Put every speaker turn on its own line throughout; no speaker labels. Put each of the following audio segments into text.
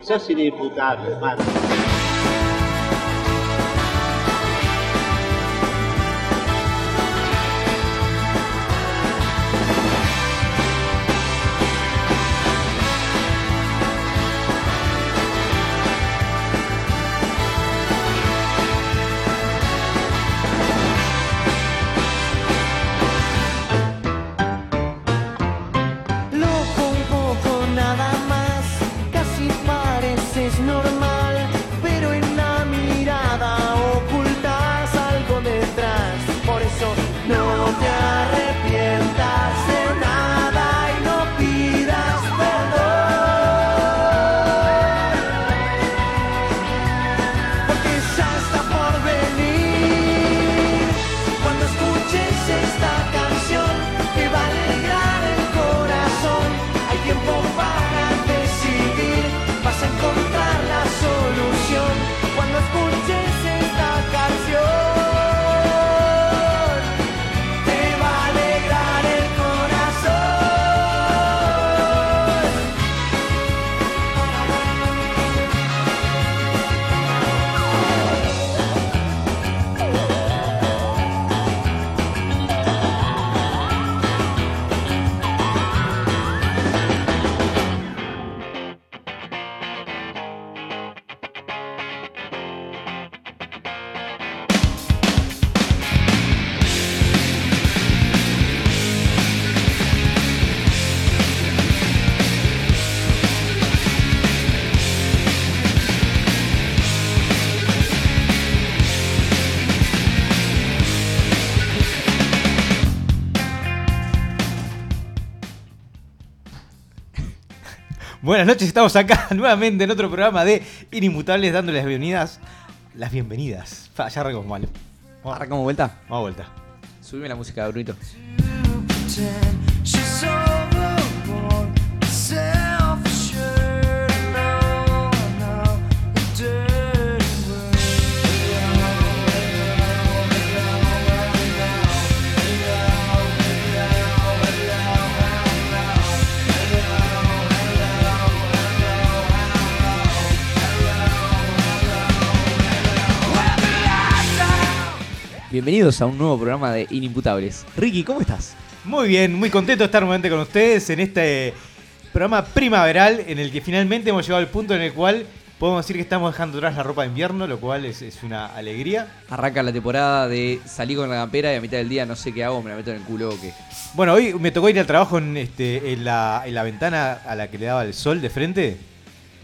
Sos inimputable, hermano.
Loco
Buenas noches, estamos acá nuevamente en otro programa de Inimputables dándoles las bienvenidas. Las bienvenidas. Fa, ya arrancamos mal. Vamos,
Arrancamos vuelta.
vamos a vuelta.
Subime la música de Brunito. Bienvenidos a un nuevo programa de Inimputables. Ricky, ¿cómo estás?
Muy bien, muy contento de estar nuevamente con ustedes en este programa primaveral en el que finalmente hemos llegado al punto en el cual podemos decir que estamos dejando atrás la ropa de invierno, lo cual es, es una alegría.
Arranca la temporada de salir con la campera y a mitad del día no sé qué hago, me la meto en el culo o qué.
Bueno, hoy me tocó ir al trabajo en, este, en, la, en la ventana a la que le daba el sol de frente.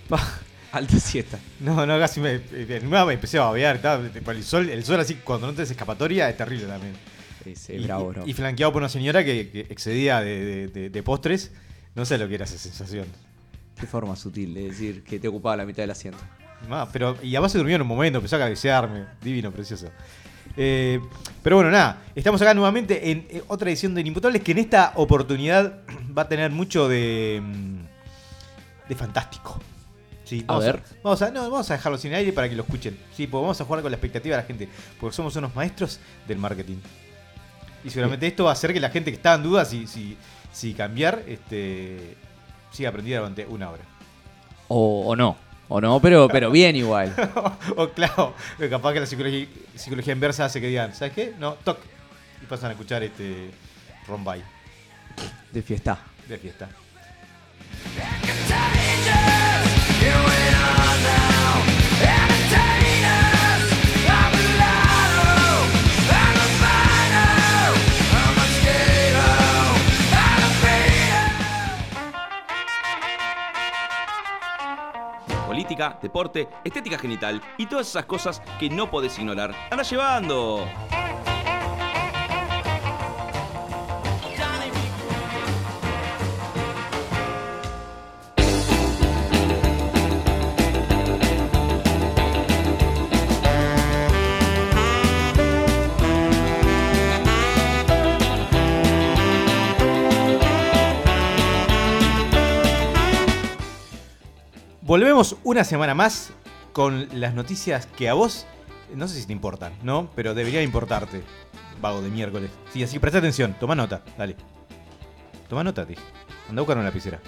Alta siesta.
No, no, casi me, en una me empecé a babear. estaba- el sol, el sol así cuando no tenés escapatoria es terrible también.
Sí, sí,
y,
bravo,
y-
bravo.
y flanqueado por una señora que, que excedía de, de- de- de postres. No sé lo que era esa sensación.
Qué forma sutil de decir que te ocupaba la mitad del asiento.
Ma, pero, y además se durmió en un momento, empezó a cabecearme. Divino, precioso. Eh, pero bueno, nada, estamos acá nuevamente en eh, otra edición de Inimputables que en esta oportunidad va a tener mucho de. mm, de fantástico. Sí,
A ver.
vamos a, no, vamos a dejarlo sin aire para que lo escuchen. Sí, porque vamos a jugar con la expectativa de la gente. Porque somos unos maestros del marketing. Y seguramente esto va a hacer que la gente que está en duda si, si, si cambiar, este, siga aprendida durante una hora.
O, o no. O no, pero, pero bien igual.
o claro, capaz que la psicología, psicología inversa hace que digan, ¿sabes qué? No, toc. Y pasan a escuchar este Rombay
De fiesta.
de fiesta.
Política, deporte, estética genital y todas esas cosas que no podés ignorar. ¡Anda llevando!
Volvemos una semana más con las noticias que a vos, no sé si te importan, ¿no? Pero debería importarte, vago de miércoles. Sí, así que presta atención, toma nota, dale. Toma nota, ti. Anda a buscar una lapicera.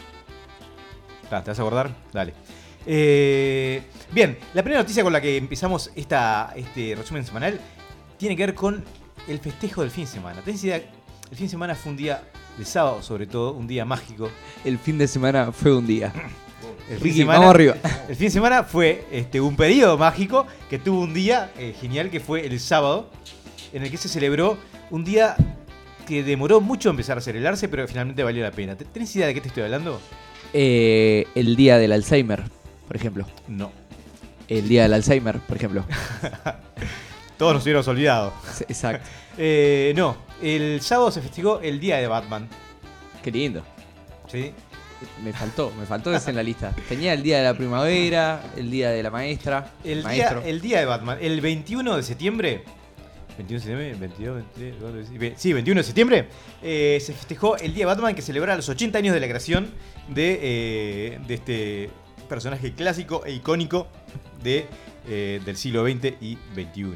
Ta, ¿Te vas a acordar? Dale. Eh, bien, la primera noticia con la que empezamos esta, este resumen semanal tiene que ver con el festejo del fin de semana. ¿Tenés idea? El fin de semana fue un día, de sábado sobre todo, un día mágico.
El fin de semana fue un día.
El fin, de semana,
vamos arriba.
el fin de semana fue este, un periodo mágico que tuvo un día eh, genial que fue el sábado, en el que se celebró un día que demoró mucho empezar a celebrarse, pero finalmente valió la pena. ¿Tenés idea de qué te estoy hablando?
Eh, el día del Alzheimer, por ejemplo.
No.
El día del Alzheimer, por ejemplo.
Todos nos hubiéramos olvidado.
Exacto.
Eh, no, el sábado se festejó el día de Batman.
Qué lindo.
¿sí?
Me faltó, me faltó ese en la lista. Tenía el día de la primavera, el día de la maestra,
El, día, el día de Batman, el 21 de septiembre. 21 de septiembre, 22, 23, 24, 25, sí, 21 de septiembre. eh, se festejó el día de Batman que celebra los 80 años de la creación de, eh, de este personaje clásico e icónico de, eh, del siglo XX y XXI.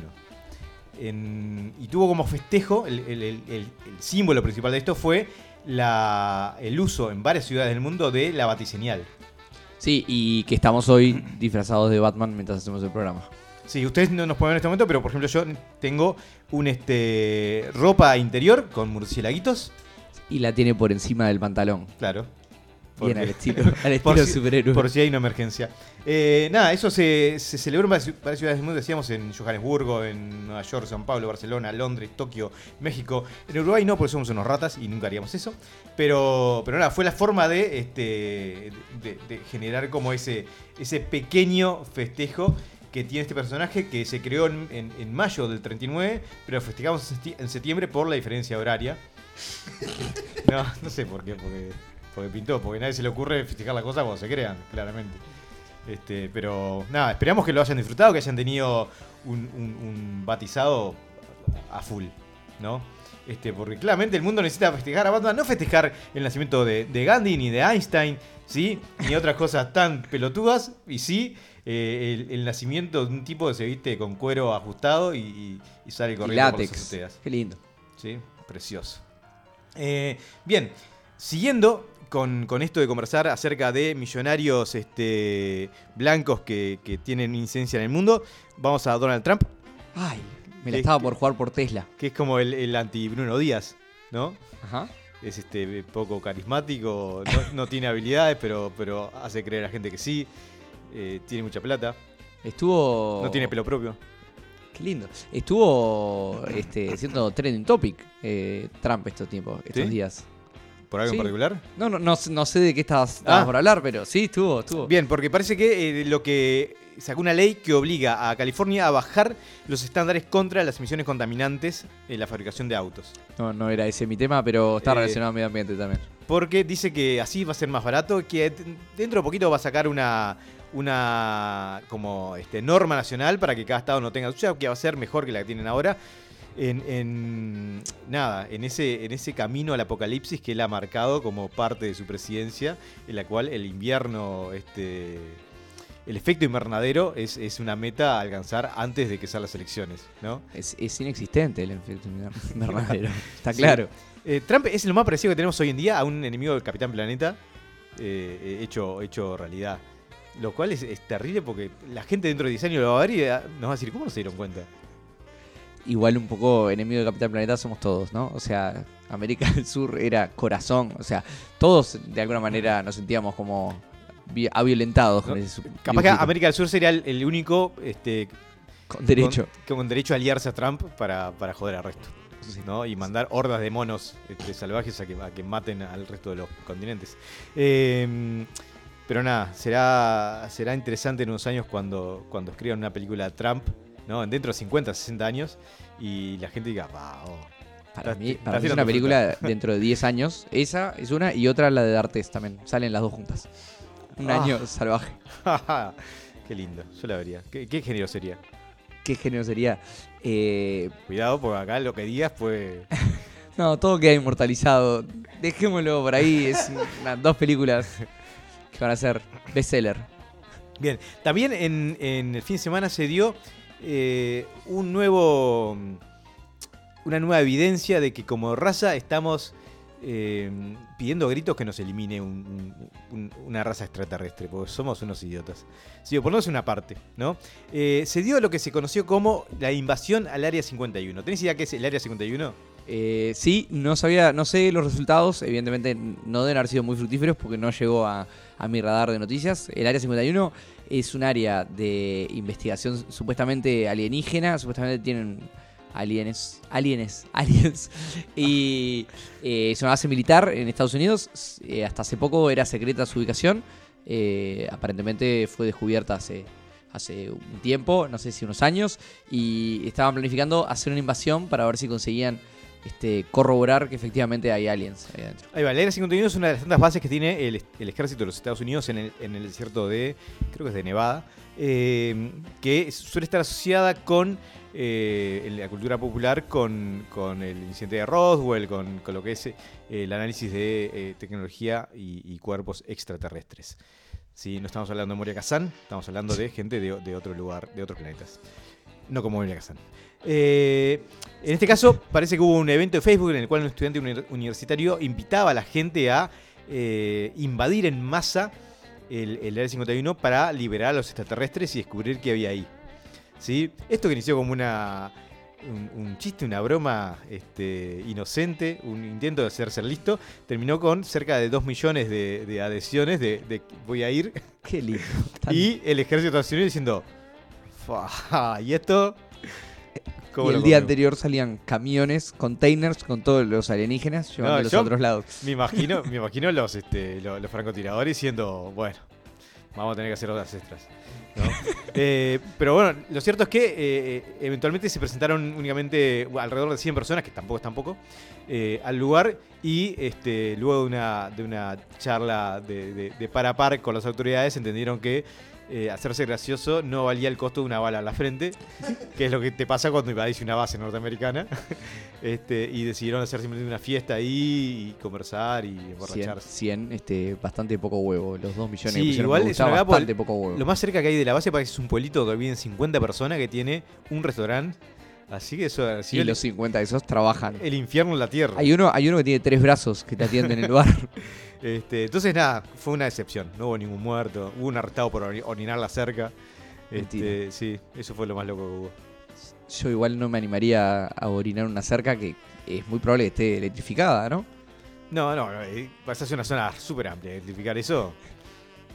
En- y tuvo como festejo, el, el- el- el- el símbolo principal de esto fue la, el uso en varias ciudades del mundo de la batiseñal.
Sí, y que estamos hoy disfrazados de Batman mientras hacemos el programa.
Sí, ustedes no nos pueden ver en este momento, pero por ejemplo yo tengo un este ropa interior con murciélaguitos,
Y la tiene por encima del pantalón.
claro.
Bien al estilo, al
por si-
superhéroe.
Por si hay una emergencia. Eh, nada, eso se, se celebró en varias, ci- varias ciudades del mundo, decíamos en Johannesburgo, en Nueva York, San Pablo, Barcelona, Londres, Tokio, México. En Uruguay no, porque somos unos ratas y nunca haríamos eso. Pero, pero nada, fue la forma de, este, de, de generar como ese, ese pequeño festejo que tiene este personaje que se creó en, en- en mayo del 39, pero festejamos en septiembre por la diferencia horaria. No, no sé por qué, porque, porque pintó, porque a nadie se le ocurre festejar las cosas cuando se crean, claramente. Este, pero nada, esperamos que lo hayan disfrutado, que hayan tenido un, un- un batizado a full, ¿no? Este, porque claramente el mundo necesita festejar a Batman, no festejar el nacimiento de, de Gandhi ni de Einstein, ¿sí? Ni otras cosas tan pelotudas, y sí eh, el, el nacimiento de un tipo que se viste con cuero ajustado y, y- y sale
Y
corriendo por las
látex.
azoteas.
Qué lindo.
Sí, precioso. Eh, bien, siguiendo con, con esto de conversar acerca de millonarios este, blancos que, que tienen incidencia en el mundo, vamos a Donald Trump,
Ay, me la
Eh,
estaba por jugar por Tesla.
que es como el, el anti-Bruno Díaz, ¿no?
Ajá.
Es este poco carismático, no, no tiene habilidades, pero, pero hace creer a la gente que sí. eh, tiene mucha plata,
Estuvo.
no tiene pelo propio.
Qué lindo. Estuvo este, siendo trending topic eh, Trump estos tiempos, estos
¿Sí?
días.
¿Por algo
Sí.
en particular?
No, no, no, sé- no sé de qué estabas, estabas
Ah.
por hablar, pero sí, estuvo, estuvo.
Bien, porque parece que eh, lo que sacó una ley que obliga a California a bajar los estándares contra las emisiones contaminantes en la fabricación de autos.
No, no era ese mi tema, pero está
Eh,
relacionado al medio ambiente también.
Porque dice que así va a ser más barato, que dentro de poquito va a sacar una una como este, norma nacional para que cada estado no tenga suya, que va a ser mejor que la que tienen ahora. En, en- nada, en ese, en ese camino al apocalipsis que él ha marcado como parte de su presidencia, en la cual el invierno, este, el efecto invernadero es, es una meta a alcanzar antes de que sean las elecciones, ¿no?
Es, es inexistente el efecto invernadero. Está
Sí.
claro.
Eh, Trump es lo más parecido que tenemos hoy en día a un enemigo del Capitán Planeta eh, eh, hecho, hecho realidad. Lo cual es, es terrible porque la gente dentro de 10 años lo va a ver y eh, nos va a decir, ¿cómo no se dieron cuenta?
Igual un poco enemigo de Capitán Planeta somos todos, ¿no? O sea, América del Sur era corazón. O sea, todos de alguna manera nos sentíamos como vi- violentados con
No, Capaz que. América del Sur sería el, el único este,
Con derecho.
Con, con derecho a aliarse a Trump para, para joder al resto. ¿no? Y mandar hordas de monos este, salvajes a que, a que maten al resto de los continentes. Eh, pero nada, será, será interesante en unos años cuando, cuando escriban una película de Trump, ¿no? dentro de 50, 60 años, y la gente diga, wow.
Para mí, para mí es una película dentro de 10 años. Esa es una y otra la de D'Artes también. Salen las dos juntas. Un
Ah.
año salvaje.
Qué lindo, yo la vería. ¿Qué, qué género sería?
¿Qué género sería? Eh,
Cuidado, porque acá lo que digas pues...
no, todo queda inmortalizado. Dejémoslo por ahí. Es una- dos películas que van a ser bestseller.
Bien, también en, en el fin de semana se dio eh, un nuevo. una nueva evidencia de que como raza estamos eh, pidiendo gritos que nos elimine un- un- un- una raza extraterrestre, porque somos unos idiotas. Sí, por no es una parte, ¿no? Eh, se dio lo que se conoció como la invasión al Área 51. ¿Tenés idea qué es el Área 51?
Eh, sí, no sabía, no sé los resultados, evidentemente no deben haber sido muy fructíferos porque no llegó a mi radar de noticias. El Área 51 es un área de investigación supuestamente alienígena, supuestamente tienen alienes, alienes, aliens, y eh, es una base militar en Estados Unidos, Eh, hasta hace poco era secreta su ubicación, Eh, aparentemente fue descubierta hace, hace un tiempo, no sé si unos años, y estaban planificando hacer una invasión para ver si conseguían este, corroborar que efectivamente hay aliens ahí adentro.
Ahí va, la Área 51 es una de las tantas bases que tiene el, el ejército de los Estados Unidos en el, en el desierto de, creo que es de Nevada, eh, que suele estar asociada con eh, en la cultura popular con, con el incidente de Roswell, con, con lo que es eh, el análisis de tecnología y, y cuerpos extraterrestres. Sí, no estamos hablando de Moria Kazan, estamos hablando de gente de, de otro lugar, de otros planetas. No como Moria Kazan. Eh, en este caso, parece que hubo un evento de Facebook en el cual un estudiante uni- universitario invitaba a la gente a eh, invadir en masa el, el Área 51 para liberar a los extraterrestres y descubrir qué había ahí. ¿Sí? Esto que inició como una, un, un chiste, una broma este, inocente, un intento de hacerse listo, terminó con cerca de 2 millones de, de adhesiones de, de voy a ir
Qué lindo.
Y el ejército Unidos diciendo, "Fa, ¿y esto? ¿Cómo
Y
lo
el día
comemos?".
anterior salían camiones, containers con todos los alienígenas llevándolos
yo-
a otros lados.
Me imagino, me imagino los, este, los, los francotiradores diciendo, bueno, vamos a tener que hacer horas extras. ¿no? Eh, pero bueno, lo cierto es que eh, eventualmente se presentaron únicamente alrededor de 100 personas, que tampoco es tampoco, eh, al lugar y este, luego de una, de una charla de, de- de par a par con las autoridades entendieron que eh, hacerse gracioso no valía el costo de una bala a la frente, que es lo que te pasa cuando invadís una base norteamericana. Este, y decidieron hacer simplemente una fiesta ahí y conversar y
100,
emborracharse.
100, este, bastante poco huevo. Los 2 millones
Sí,
que pusieron
igual es una
bastante poco huevo.
Lo más cerca que hay de la base parece que es un pueblito donde viven 50 personas que tiene un restaurante. Así que eso ha
y
el,
los 50 de esos trabajan.
el infierno en la tierra.
Hay uno, hay uno que tiene tres brazos que te atienden en el bar.
Este, entonces, nada, fue una decepción. No hubo ningún muerto. Hubo un arrestado por ori- orinar la cerca. Este, sí, eso fue lo más loco que hubo.
Yo igual no me animaría a orinar una cerca que es muy probable que esté electrificada, ¿no?
No, no, no, eh, vas a hacer una zona súper amplia. Identificar eso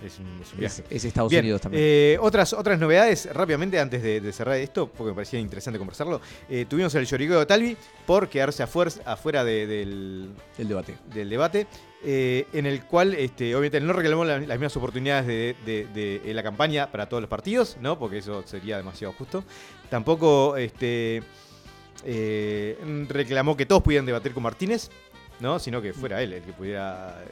es un, es un viaje.
Es, es Estados
Bien,
Unidos también.
eh, otras, otras novedades, rápidamente, antes de, de cerrar esto, porque me parecía interesante conversarlo. Eh, tuvimos el lloriqueo de Talvi por quedarse afuera, afuera de- del,
el debate.
del debate, eh, en el cual, este, obviamente, no reclamó la- las mismas oportunidades de, la campaña para todos los partidos, ¿no? Porque eso sería demasiado justo. Tampoco este, reclamó que todos pudieran debatir con Martínez, ¿no? Sino que fuera él el que pudiera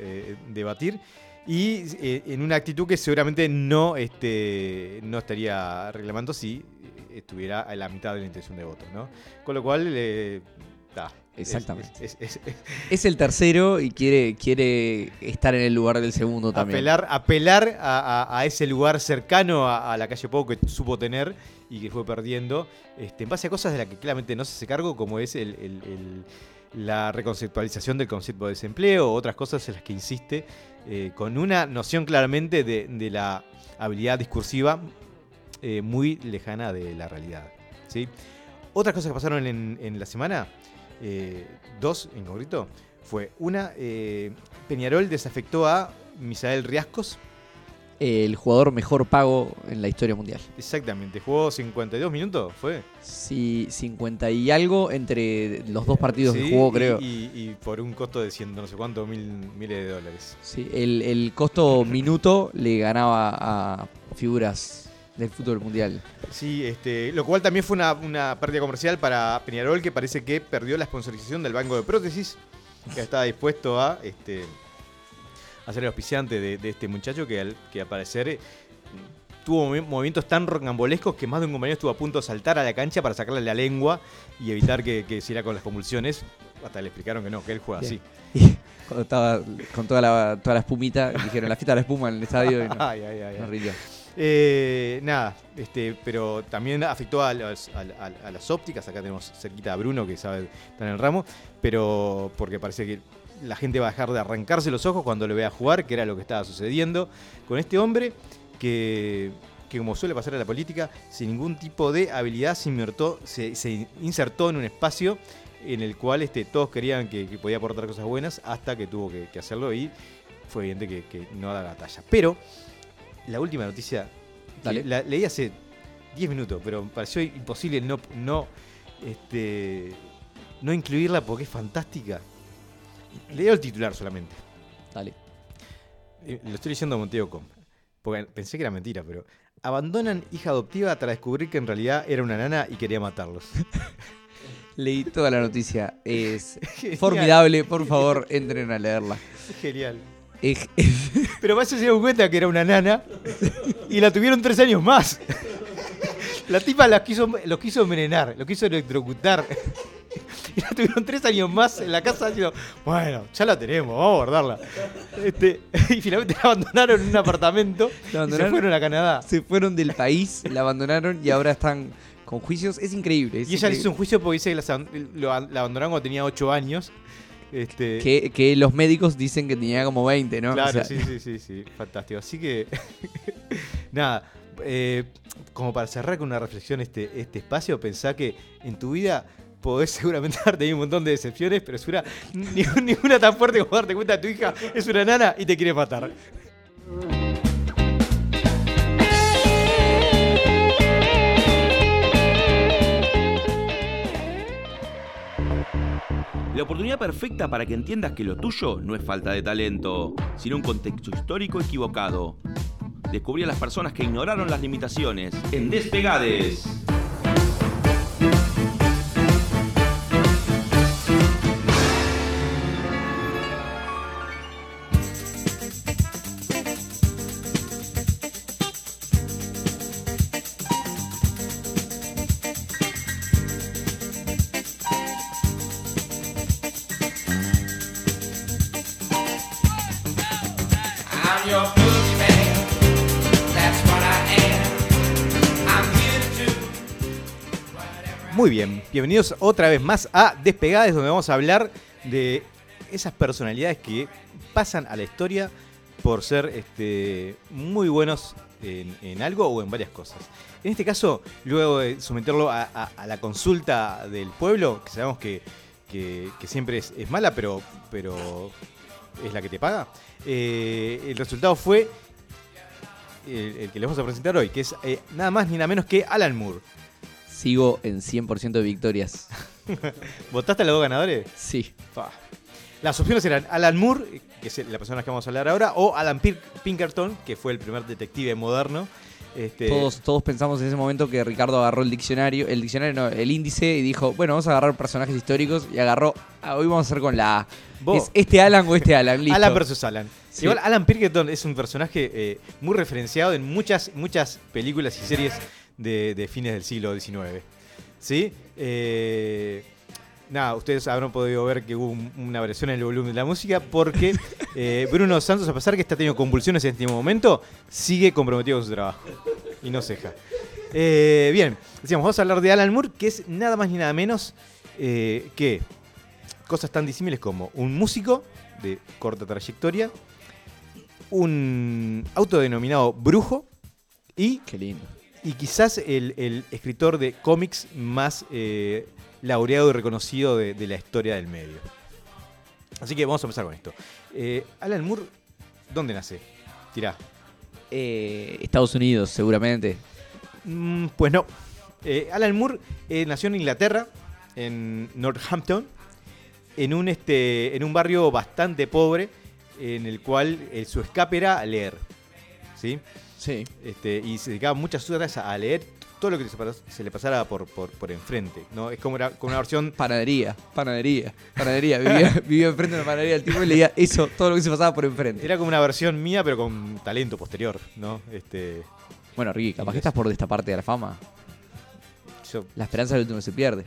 debatir. Y eh, en una actitud que seguramente no, este, no estaría reclamando si estuviera a la mitad de la intención de voto, ¿no? Con lo cual, eh, da,
Exactamente.
es- es- es-
Es el tercero y quiere, quiere estar en el lugar del segundo también.
apelar, apelar a, a- a ese lugar cercano a, a la calle Pau que supo tener y que fue perdiendo, este, en base a cosas de las que claramente no se hace cargo, como es el- el- el- la reconceptualización del concepto de desempleo, otras cosas en las que insiste, eh, con una noción claramente de, de la habilidad discursiva eh, muy lejana de la realidad. ¿sí? Otras cosas que pasaron en, en la semana, eh, dos en concreto, fue una, Peñarol desafectó a Misael Riascos,
El jugador mejor pago en la historia mundial.
exactamente, jugó 52 minutos, ¿fue?
Sí, 50 y algo entre los dos partidos que jugó,
y-
creo.
Y, y por un costo de ciento no sé cuántos mil, miles de dólares.
Sí, el, el costo minuto le ganaba a figuras del fútbol mundial.
Sí, este, lo cual también fue una, una pérdida comercial para Peñarol, que parece que perdió la sponsorización del Banco de Prótesis, que estaba dispuesto a, este, a ser el auspiciante de, de este muchacho, que al, que al parecer eh, tuvo movi- movimientos tan rocambolescos que más de un compañero estuvo a punto de saltar a la cancha para sacarle la lengua y evitar que, que hiciera con las convulsiones. Hasta le explicaron que no, que él juega así.
Y cuando estaba con toda la, toda la espumita, dijeron la fiesta de la espuma en el estadio y no,
Ay, ay, ay,
no
ay.
rindió.
Eh, nada, este, pero también afectó a, los- a- a- a las ópticas. Acá tenemos cerquita a Bruno que sabe estar en el ramo. Pero porque parece que la gente va a dejar de arrancarse los ojos cuando lo vea jugar, que era lo que estaba sucediendo con este hombre que, que como suele pasar en la política, sin ningún tipo de habilidad se insertó, se, se insertó en un espacio en el cual este, todos querían que, que podía aportar cosas buenas hasta que tuvo que, que hacerlo y fue evidente que, que no da la talla. Pero la última noticia,
Dale.
la leí hace 10 minutos, pero me pareció imposible no, no, este, no incluirla porque es fantástica. Leo el titular solamente.
Dale.
Eh, Lo estoy leyendo a Monteo.com. Porque pensé que era mentira, pero. Abandonan hija adoptiva tras descubrir que en realidad era una nana y quería matarlos.
Leí toda la noticia. Es
Genial.
formidable. Por favor, entren a leerla.
Es genial.
Es-
Pero más se dieron cuenta que era una nana y la tuvieron tres años más. La tipa la quiso, los quiso envenenar, lo quiso electrocutar. Y la tuvieron tres años más en la casa diciendo, bueno, ya la tenemos, vamos a guardarla. Este, y finalmente la abandonaron en un apartamento y se fueron a Canadá.
se fueron del país, la abandonaron y ahora están con juicios. Es increíble. es
Y ella le hizo un juicio porque dice que la abandonaron cuando tenía 8 años. Este,
que, que los médicos dicen que tenía como 20, ¿no?
Claro,
O sea,
sí, sí, sí, sí, fantástico. Así que, nada, eh, como para cerrar con una reflexión este, este espacio, pensá que en tu vida podés seguramente tenido un montón de decepciones, pero segura, ni- ninguna tan fuerte como darte cuenta que tu hija es una nana y te quiere matar.
La oportunidad perfecta para que entiendas que lo tuyo no es falta de talento, sino un contexto histórico equivocado. Descubrí a las personas que ignoraron las limitaciones en Despegades.
Muy bien, bienvenidos otra vez más a Despegades, donde vamos a hablar de esas personalidades que pasan a la historia por ser este, muy buenos en, algo o en varias cosas. En este caso, luego de someterlo a, la consulta del pueblo, que sabemos que, siempre es, mala, pero, es la que te paga, eh, el resultado fue el, el que les vamos a presentar hoy, que es eh, nada más ni nada menos que Alan Moore.
Sigo en 100% de victorias.
¿Votaste a los dos ganadores?
Sí.
Las opciones eran Alan Moore, que es la persona que vamos a hablar ahora, o Alan Pir- Pinkerton, que fue el primer detective moderno. Este,
Todos, todos pensamos en ese momento que Ricardo agarró el diccionario, el diccionario no, el índice y dijo, bueno, vamos a agarrar personajes históricos y agarró, ah, hoy vamos a hacer con la A.
Vos-
¿Es este Alan o este Alan? Listo.
Alan versus Alan.
Sí.
Igual Alan Pinkerton es un personaje eh, muy referenciado en muchas, muchas películas y series de, de fines del siglo XIX. ¿Sí? Eh, nada, ustedes habrán podido ver que hubo un- una variación en el volumen de la música porque eh, Bruno Santos, a pesar que está teniendo convulsiones en este momento, sigue comprometido con su trabajo y no ceja. Eh, bien, decíamos, vamos a hablar de Alan Moore, que es nada más ni nada menos eh, que cosas tan disímiles como un músico de corta trayectoria, un autodenominado brujo y,
Qué lindo.
Y quizás el, el escritor de cómics más eh, laureado y reconocido de, de la historia del medio. Así que vamos a empezar con esto. Eh, Alan Moore, ¿dónde nace? Tirá.
Eh, Estados Unidos, seguramente.
Mm, pues no. Alan Moore nació en Inglaterra, en Northampton, en un, este, en un barrio bastante pobre, en el cual su escape era leer. ¿Sí?
Sí.
Este, y se dedicaba muchas horas a leer todo lo que se, le pasara por, por, por enfrente. ¿no? Es como, era, como una versión
Panadería, panadería, panadería. Vivía, vivía enfrente de una panadería del tipo y leía eso, todo lo que se pasaba por enfrente.
Era como una versión mía, pero con talento posterior, ¿no? Este,
Bueno, Ricky, capaz que estás por esta parte de la fama.
yo,
La esperanza del último se pierde.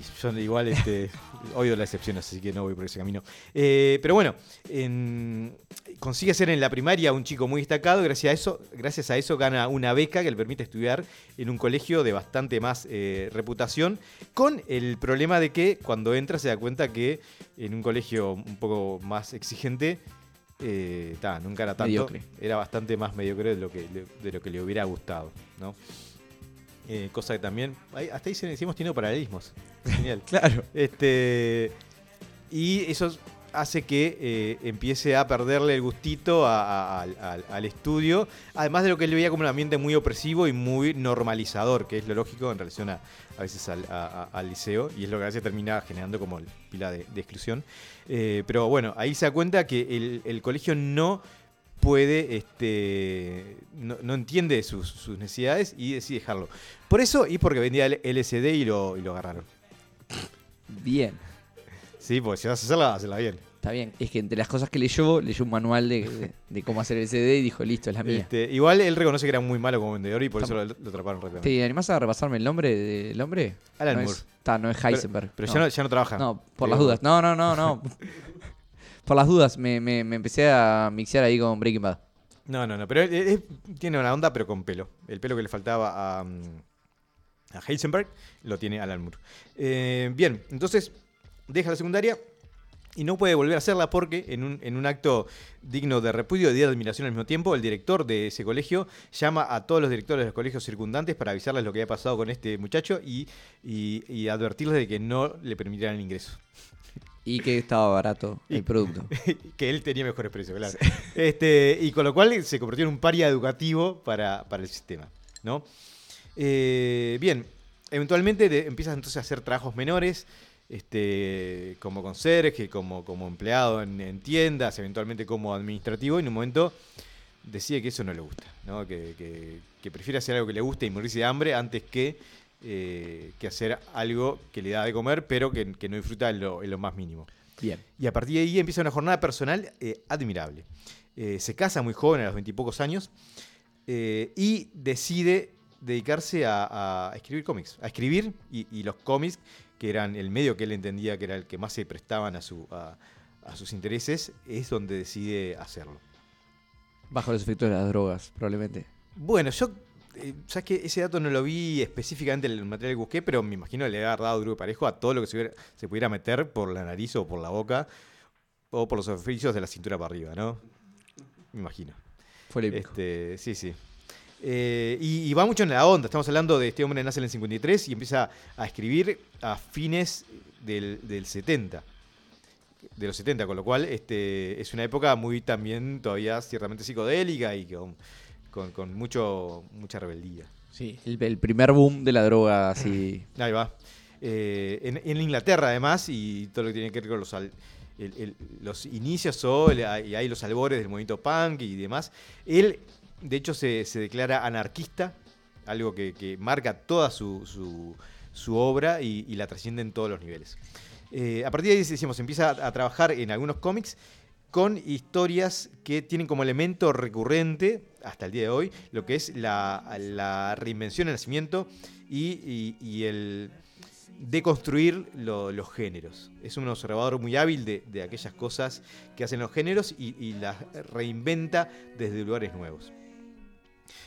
Sí, yo igual este, odio las excepciones, así que no voy por ese camino. Eh, pero bueno, en- consigue ser en la primaria un chico muy destacado gracias a eso, gracias a eso gana una beca que le permite estudiar en un colegio de bastante más eh, reputación, con el problema de que cuando entra se da cuenta que en un colegio un poco más exigente, eh, ta, nunca era tanto,
Mediocre.
era bastante más mediocre de lo que, de lo que le hubiera gustado, ¿no? Eh, cosa que también, hasta ahí hemos tenido paralelismos. Genial.
Claro.
Este, y eso hace que eh, empiece a perderle el gustito a- a- al, estudio, además de lo que él veía como un ambiente muy opresivo y muy normalizador, que es lo lógico en relación a, a veces al, liceo, y es lo que a veces termina generando como el pila de, de exclusión. Eh, pero bueno, ahí se da cuenta que el, el colegio no puede, este, no, no entiende sus, sus necesidades y decide dejarlo. Por eso y porque vendía el LSD y lo, y lo agarraron.
Bien.
Sí, porque si vas a hacerla, hacerla bien.
Está bien. Es que entre las cosas que leyó, leyó un manual de, de- de cómo hacer el CD y dijo, listo, es la mía.
Este, igual él reconoce que era muy malo como vendedor y por eso lo, lo atraparon rápidamente.
¿Te animás a repasarme el nombre del hombre?
Alan
no
Moore.
Es, está, no es Heisenberg.
Pero ya, no, ya no trabaja.
No, por las dudas. No, no, no, no. por las dudas, me, me- me empecé a mixear ahí con Breaking Bad.
No, no, no. Pero tiene una onda, pero con pelo. El pelo que le faltaba a, mm, Heisenberg lo tiene Alan Moore. Eh, bien, entonces deja la secundaria y no puede volver a hacerla porque en un, en un acto digno de repudio y de admiración al mismo tiempo, el director de ese colegio llama a todos los directores de los colegios circundantes para avisarles lo que había pasado con este muchacho y- y advertirles de que no le permitirán el ingreso.
Y que estaba barato el producto.
que él tenía mejores precios, claro. Este, y con lo cual se convirtió en un paria educativo para, para el sistema. ¿no? Eh, bien, eventualmente de- empiezas entonces a hacer trabajos menores, este, como conserje, como, como empleado en, en tiendas, eventualmente como administrativo, y en un momento decide que eso no le gusta, ¿no? que, que- que prefiere hacer algo que le guste y morirse de hambre antes que, eh, que hacer algo que le da de comer, pero que, que no disfruta en lo, en lo más mínimo.
Bien.
Y a partir de ahí empieza una jornada personal eh, admirable. Eh, se casa muy joven, a los veintipocos años, y decide dedicarse a, a escribir cómics. A escribir, y, y los cómics, que eran el medio que él entendía que era el que más se prestaban a, su, a, a sus intereses, es donde decide hacerlo.
Bajo los efectos de las drogas, probablemente.
Bueno, yo, eh, sabes que ese dato no lo vi específicamente en el material que busqué, pero me imagino que le ha dado duro y parejo a todo lo que se, hubiera- se pudiera meter por la nariz o por la boca o por los oficios de la cintura para arriba, ¿no? Me imagino.
Fue épico.
Este, sí, sí. Eh, y, y va mucho en la onda. Estamos hablando de este hombre que nace en el 53 y empieza a escribir a fines del, del 70. De los 70, con lo cual este, es una época muy también todavía ciertamente psicodélica y con, con, con mucho, mucha rebeldía.
Sí. El, el primer boom de la droga, así.
Ahí va. Eh, en, en Inglaterra, además, y todo lo que tiene que ver con los, al- el- el- los inicios o y ahí los albores del movimiento punk y demás, él, de hecho, se, se declara anarquista, algo que, que marca toda su, su- su obra y, y la trasciende en todos los niveles. Eh, a partir de ahí, decimos, empieza a, a trabajar en algunos cómics con historias que tienen como elemento recurrente, hasta el día de hoy, lo que es la, reinvención, el nacimiento y, el deconstruir lo- los géneros. Es un observador muy hábil de, aquellas cosas que hacen los géneros y las reinventa desde lugares nuevos.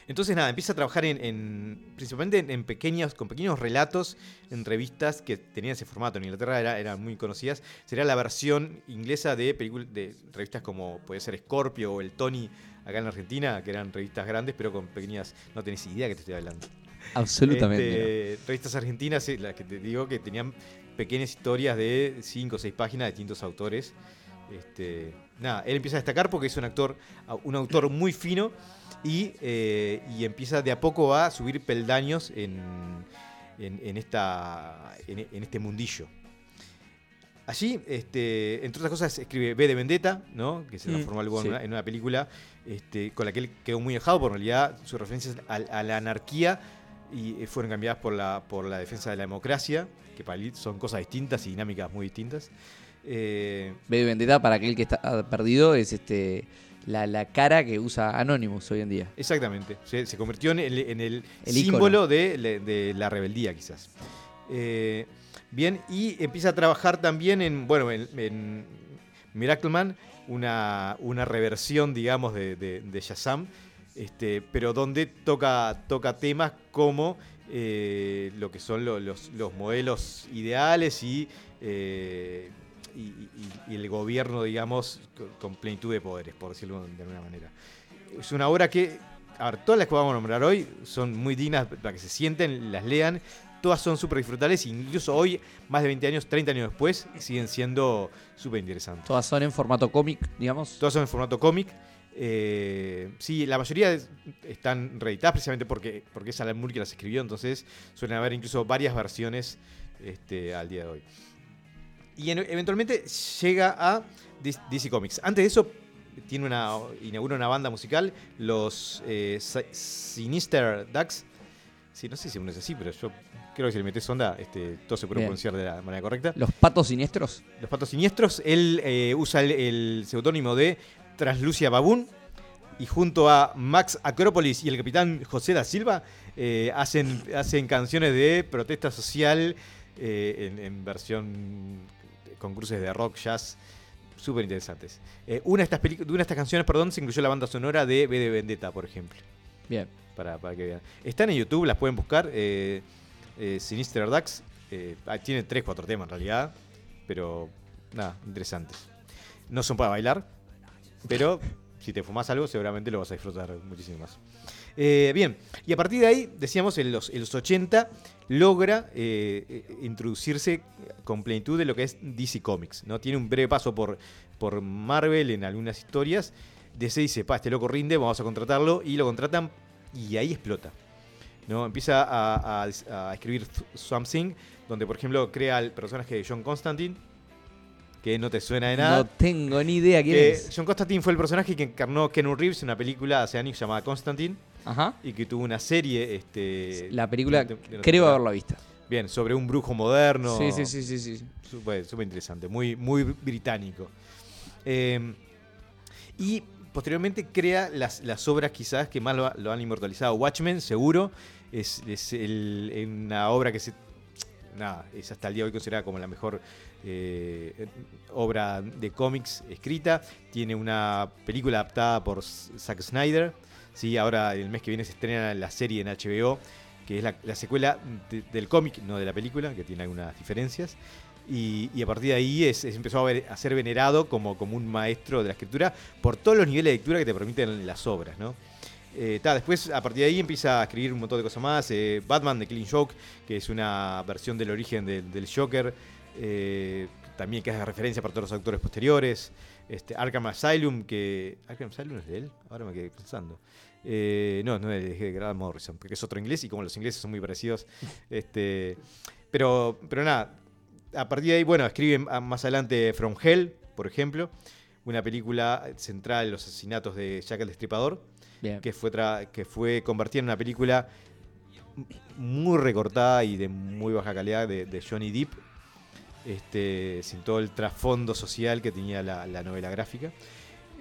Entonces nada, empieza a trabajar en, en- principalmente en, en pequeños, con pequeños relatos en revistas que tenían ese formato. En Inglaterra era- eran muy conocidas. Sería la versión inglesa de, de revistas como puede ser Scorpio o el Tony acá en Argentina, que eran revistas grandes pero con pequeñas... No tenés idea que te estoy hablando.
Absolutamente.
Este, revistas argentinas, las que te digo que tenían pequeñas historias de 5 o 6 páginas de distintos autores. Este, nada, él empieza a destacar porque es un actor, un autor muy fino y, eh, y empieza de a poco a subir peldaños en, en, en esta, en, en este mundillo. Allí, este, entre otras cosas, escribe B de Vendetta, ¿no? que se
Mm,
transformó luego
sí.
en, una, en una película este, con la que él quedó muy enojado, por en realidad sus referencias a, a la anarquía y eh, fueron cambiadas por la, por la defensa de la democracia, que para él son cosas distintas y dinámicas muy distintas. Eh,
B de Vendetta, para aquel que está perdido, es este la, la cara que usa Anonymous hoy en día.
Exactamente. Se, se convirtió en el, en el
El
símbolo de, de la rebeldía, quizás. Eh, bien, y empieza a trabajar también en, bueno, en, en Miracleman, una, una reversión, digamos, de, de, de Shazam, este, pero donde toca, toca temas como eh, lo que son lo- los, los modelos ideales y, eh, y, y- y el gobierno, digamos, con, plenitud de poderes, por decirlo de alguna manera. Es una obra que, a ver, todas las que vamos a nombrar hoy son muy dignas para que se sienten, las lean. Todas son súper disfrutables, incluso hoy, más de 20 años, 30 años después, siguen siendo súper interesantes.
Todas son en formato cómic, digamos.
Todas son en formato cómic. Eh, sí, la mayoría es- están reeditadas precisamente porque, porque es Alan Moore que las escribió, entonces suelen haber incluso varias versiones este, al día de hoy. Y en- eventualmente llega a DC Comics. Antes de eso, tiene una, inaugura una banda musical, los eh, Si- Sinister Ducks. Sí, no sé si uno es así, pero yo creo que si le metes onda, este, todo se puede
Bien.
pronunciar de la manera correcta.
Los patos siniestros.
Los Patos Siniestros, él eh, usa el, el seudónimo de Translucia Baboon y junto a Max Acrópolis y el capitán José da Silva eh, hacen, hacen canciones de protesta social eh, en, en versión con cruces de rock, jazz, súper interesantes. Eh, una, de estas de una de estas canciones, perdón, se incluyó la banda sonora de B de Vendetta, por ejemplo
Bien.
para, para que vean. Están en YouTube, las pueden buscar. eh, eh, Sinister eh, ah, tiene 3, 4 temas en realidad. Pero nada, interesantes. No son para bailar. Pero si te fumas algo, seguramente lo vas a disfrutar muchísimo más. Eh, bien, y a partir de ahí, decíamos, en los, en los 80 logra eh, eh, introducirse con plenitud de lo que es DC Comics. ¿no? Tiene un breve paso por, por Marvel en algunas historias. DC dice, pa, este loco rinde, vamos a contratarlo. Y lo contratan y ahí explota. ¿no? Empieza a, a- a escribir Swamp Thing, donde por ejemplo crea el personaje de John Constantine, que no te suena de nada.
No tengo ni idea quién
Que
es.
John Constantine fue el personaje que encarnó Ken Reeves en una película hace años llamada Constantine
Ajá.
y que tuvo una serie. Este,
La película,
de- de una
creo haberla visto.
Bien, sobre un brujo moderno.
Sí, sí, sí, sí, sí.
Súper súper interesante, muy, muy británico. Eh, y posteriormente crea las, las obras quizás que más lo, lo han inmortalizado. Watchmen, seguro, es, es el- una obra que se... Nada, es hasta el día de hoy considerada como la mejor eh, obra de cómics escrita. Tiene una película adaptada por Zack Snyder. ¿Sí? Ahora el mes que viene se estrena la serie en HBO, que es la, la secuela de- del cómic, no de la película, que tiene algunas diferencias. Y, a partir de ahí es, empezó a, ser venerado como, como un maestro de la escritura por todos los niveles de lectura que te permiten las obras, ¿no? Eh, después, a partir de ahí, empieza a escribir un montón de cosas más. eh, Batman de Killing Joke, que es una versión del origen del Joker, eh, también que hace referencia para todos los autores posteriores. Este, Arkham Asylum, que. ¿Arkham Asylum es de él? Ahora me quedé pensando. Eh, no, no es de Grant Morrison, porque es otro inglés y como los ingleses son muy parecidos. este, pero, pero nada, a partir de ahí, bueno, escribe más adelante From Hell, por ejemplo, una película centrada en los asesinatos de Jack el Destripador,
Bien.
que fue, que fue convertida en una película muy recortada y de muy baja calidad de, de Johnny Depp, este, sin todo el trasfondo social que tenía la, la novela gráfica.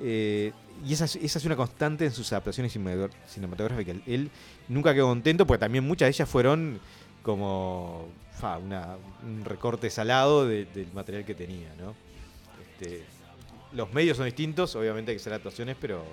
Eh, y esa, es- esa es una constante en sus adaptaciones cinemato- cinematográficas. Él nunca quedó contento, porque también muchas de ellas fueron como una- un recorte salado de- del material que tenía. Este, los medios son distintos, obviamente hay que hacer adaptaciones, pero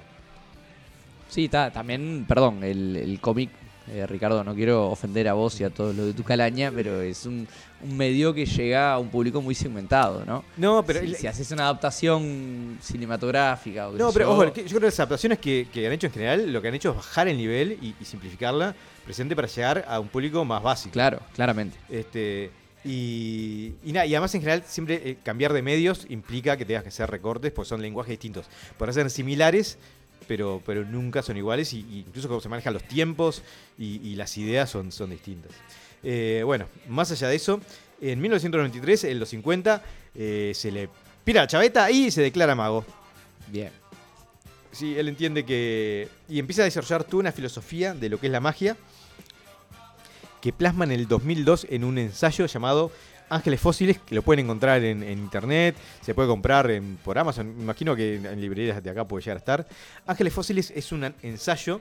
Sí, está, también, perdón, el cómic, eh, Ricardo, no quiero ofender a vos y a todos los de tu calaña, pero es un, un medio que llega a un público muy segmentado, ¿no?
No, pero
si,
el-
si haces una adaptación cinematográfica o
No, pero
yo,
ojo, yo creo que las adaptaciones que, que han hecho en general, lo que han hecho es bajar el nivel y, y simplificarla, presente para llegar a un público más básico.
Claro, claramente.
Este, y, y nada, y además en general siempre eh, cambiar de medios implica que tengas que hacer recortes, pues son lenguajes distintos. Podrán ser similares, pero, pero nunca son iguales, y, y incluso cómo se manejan los tiempos y, y las ideas son, son distintas. Eh, bueno, más allá de eso, en 1993, en los 50, eh, se le pira la chaveta y se declara mago.
Bien.
Sí, él entiende que. Y empieza a desarrollar toda una filosofía de lo que es la magia. Que plasma en el 2002 en un ensayo llamado Ángeles Fósiles, que lo pueden encontrar en, internet, se puede comprar por Amazon. Imagino que en, librerías de acá puede llegar a estar. Ángeles Fósiles es un ensayo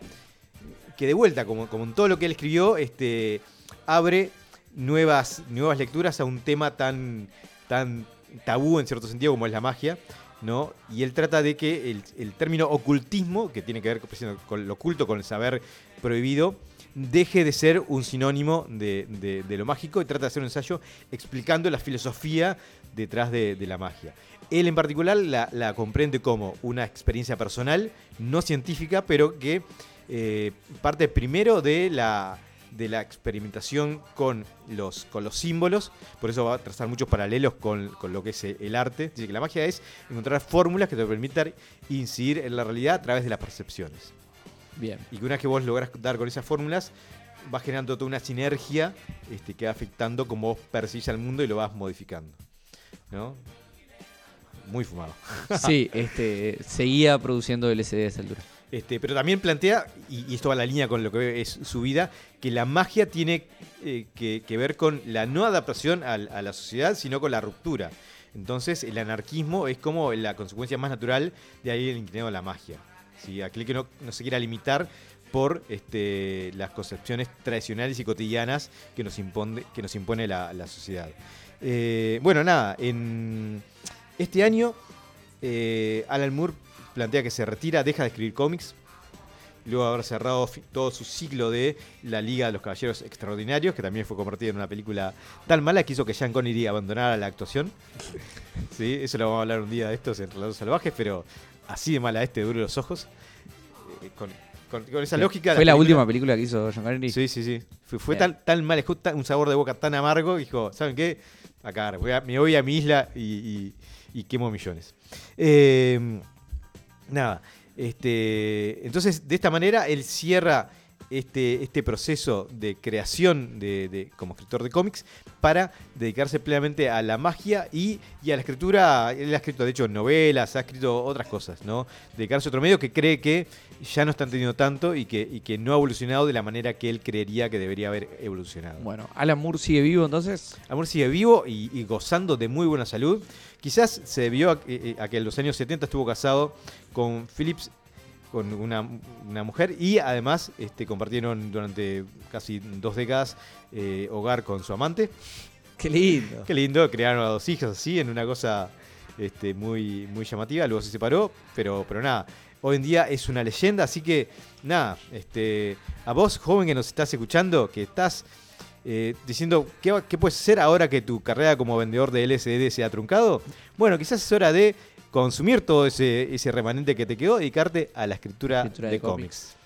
que, de vuelta, como, en todo lo que él escribió, este, abre nuevas, nuevas lecturas a un tema tan, tan tabú en cierto sentido como es la magia. ¿no? Y él trata de que el, término ocultismo, que tiene que ver con lo oculto, con el saber prohibido, deje de ser un sinónimo de, de- lo mágico y trata de hacer un ensayo explicando la filosofía detrás de, de la magia. Él en particular la, la comprende como una experiencia personal, no científica, pero que eh, parte primero de la, de la experimentación con los, con los símbolos, por eso va a trazar muchos paralelos con, con lo que es el arte. Dice que la magia es encontrar fórmulas que te permitan incidir en la realidad a través de las percepciones.
Bien.
Y que una vez que vos lográs dar con esas fórmulas, vas generando toda una sinergia este, que va afectando cómo vos percibís al mundo y lo vas modificando. ¿No? Muy fumado.
Sí, este, seguía produciendo LSD a esa altura.
Este, pero también plantea, y, y esto va a la línea con lo que es su vida, que la magia tiene eh, que, que ver con la no adaptación al- a, la sociedad, sino con la ruptura. Entonces, el anarquismo es como la consecuencia más natural de ahí el inclinado a la magia. ¿Sí? Aquel que no, no se quiera limitar por este, las concepciones tradicionales y cotidianas que nos impone, que nos impone la, la sociedad. Eh, bueno, nada, en este año eh, Alan Moore plantea que se retira, deja de escribir cómics, luego de haber cerrado todo su ciclo de La Liga de los Caballeros Extraordinarios, que también fue convertida en una película tan mala que hizo que Sean Connery abandonara la actuación. sí, eso lo vamos a hablar un día de estos en Relatos Salvajes, pero así de mala este, duro los ojos. Eh, con, con- con esa lógica...
Fue la última película que hizo John Connery.
Sí, sí, sí. Fue, fue
Bien.
tan, tan mal, un sabor de boca tan amargo, dijo, ¿saben qué? Acá, voy a- me voy a mi isla y, y- y quemo millones. Eh, nada, este, entonces de esta manera él cierra este, este proceso de creación de, de- como escritor de cómics para dedicarse plenamente a la magia y, y a la escritura. Él ha escrito, de hecho, novelas, ha escrito otras cosas, ¿no? Dedicarse a otro medio que cree que ya no está teniendo tanto y que, y que no ha evolucionado de la manera que él creería que debería haber evolucionado.
Bueno, Alan Moore sigue vivo entonces.
Amor sigue vivo y, y gozando de muy buena salud. Quizás se debió a, eh, a que en los años 70 estuvo casado con Phillips, con una, una mujer, y además este, compartieron durante casi dos décadas eh, hogar con su amante.
Qué lindo.
Qué lindo, crearon a dos hijos así, en una cosa este, muy, muy llamativa. Luego se separó, pero, pero nada. Hoy en día es una leyenda, así que nada, este, a vos, joven que nos estás escuchando, que estás eh, diciendo ¿qué, qué puedes hacer ahora que tu carrera como vendedor de LSD se ha truncado. Bueno, quizás es hora de consumir todo ese, ese remanente que te quedó, dedicarte a la escritura,
Escritura
de,
de
cómics.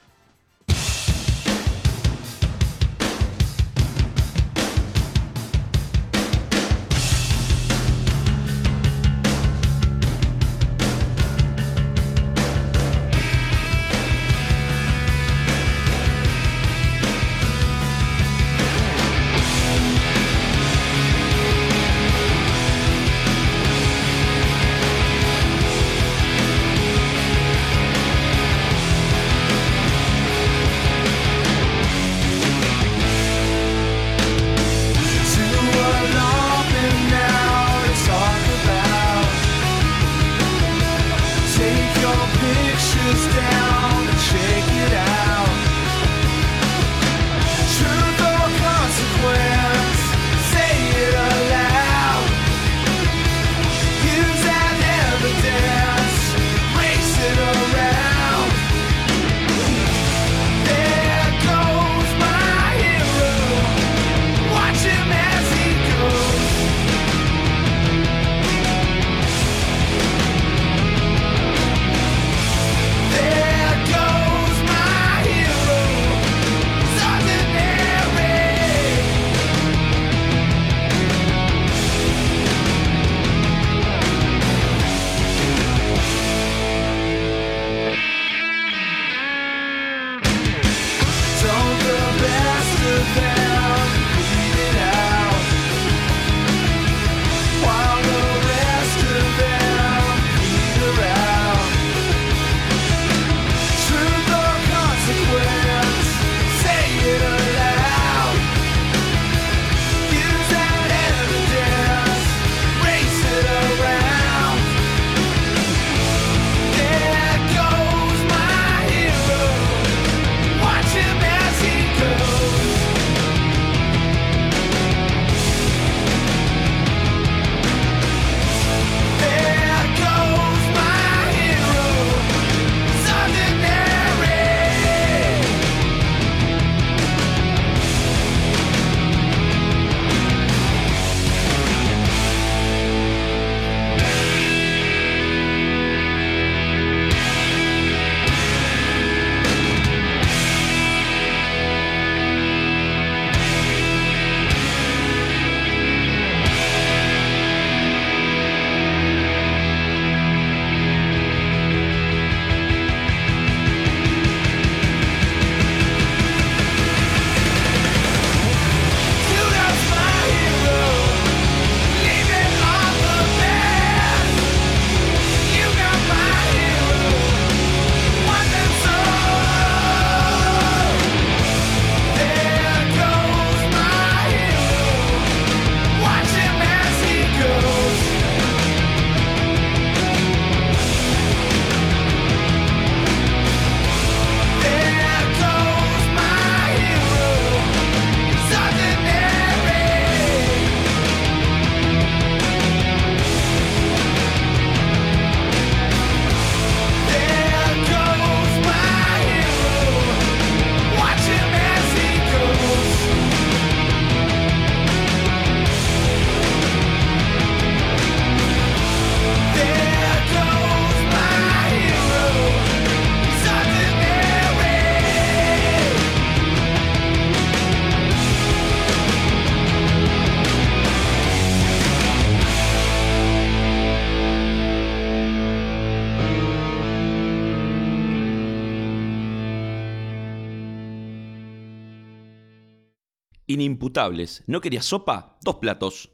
¿No querías sopa? Dos platos.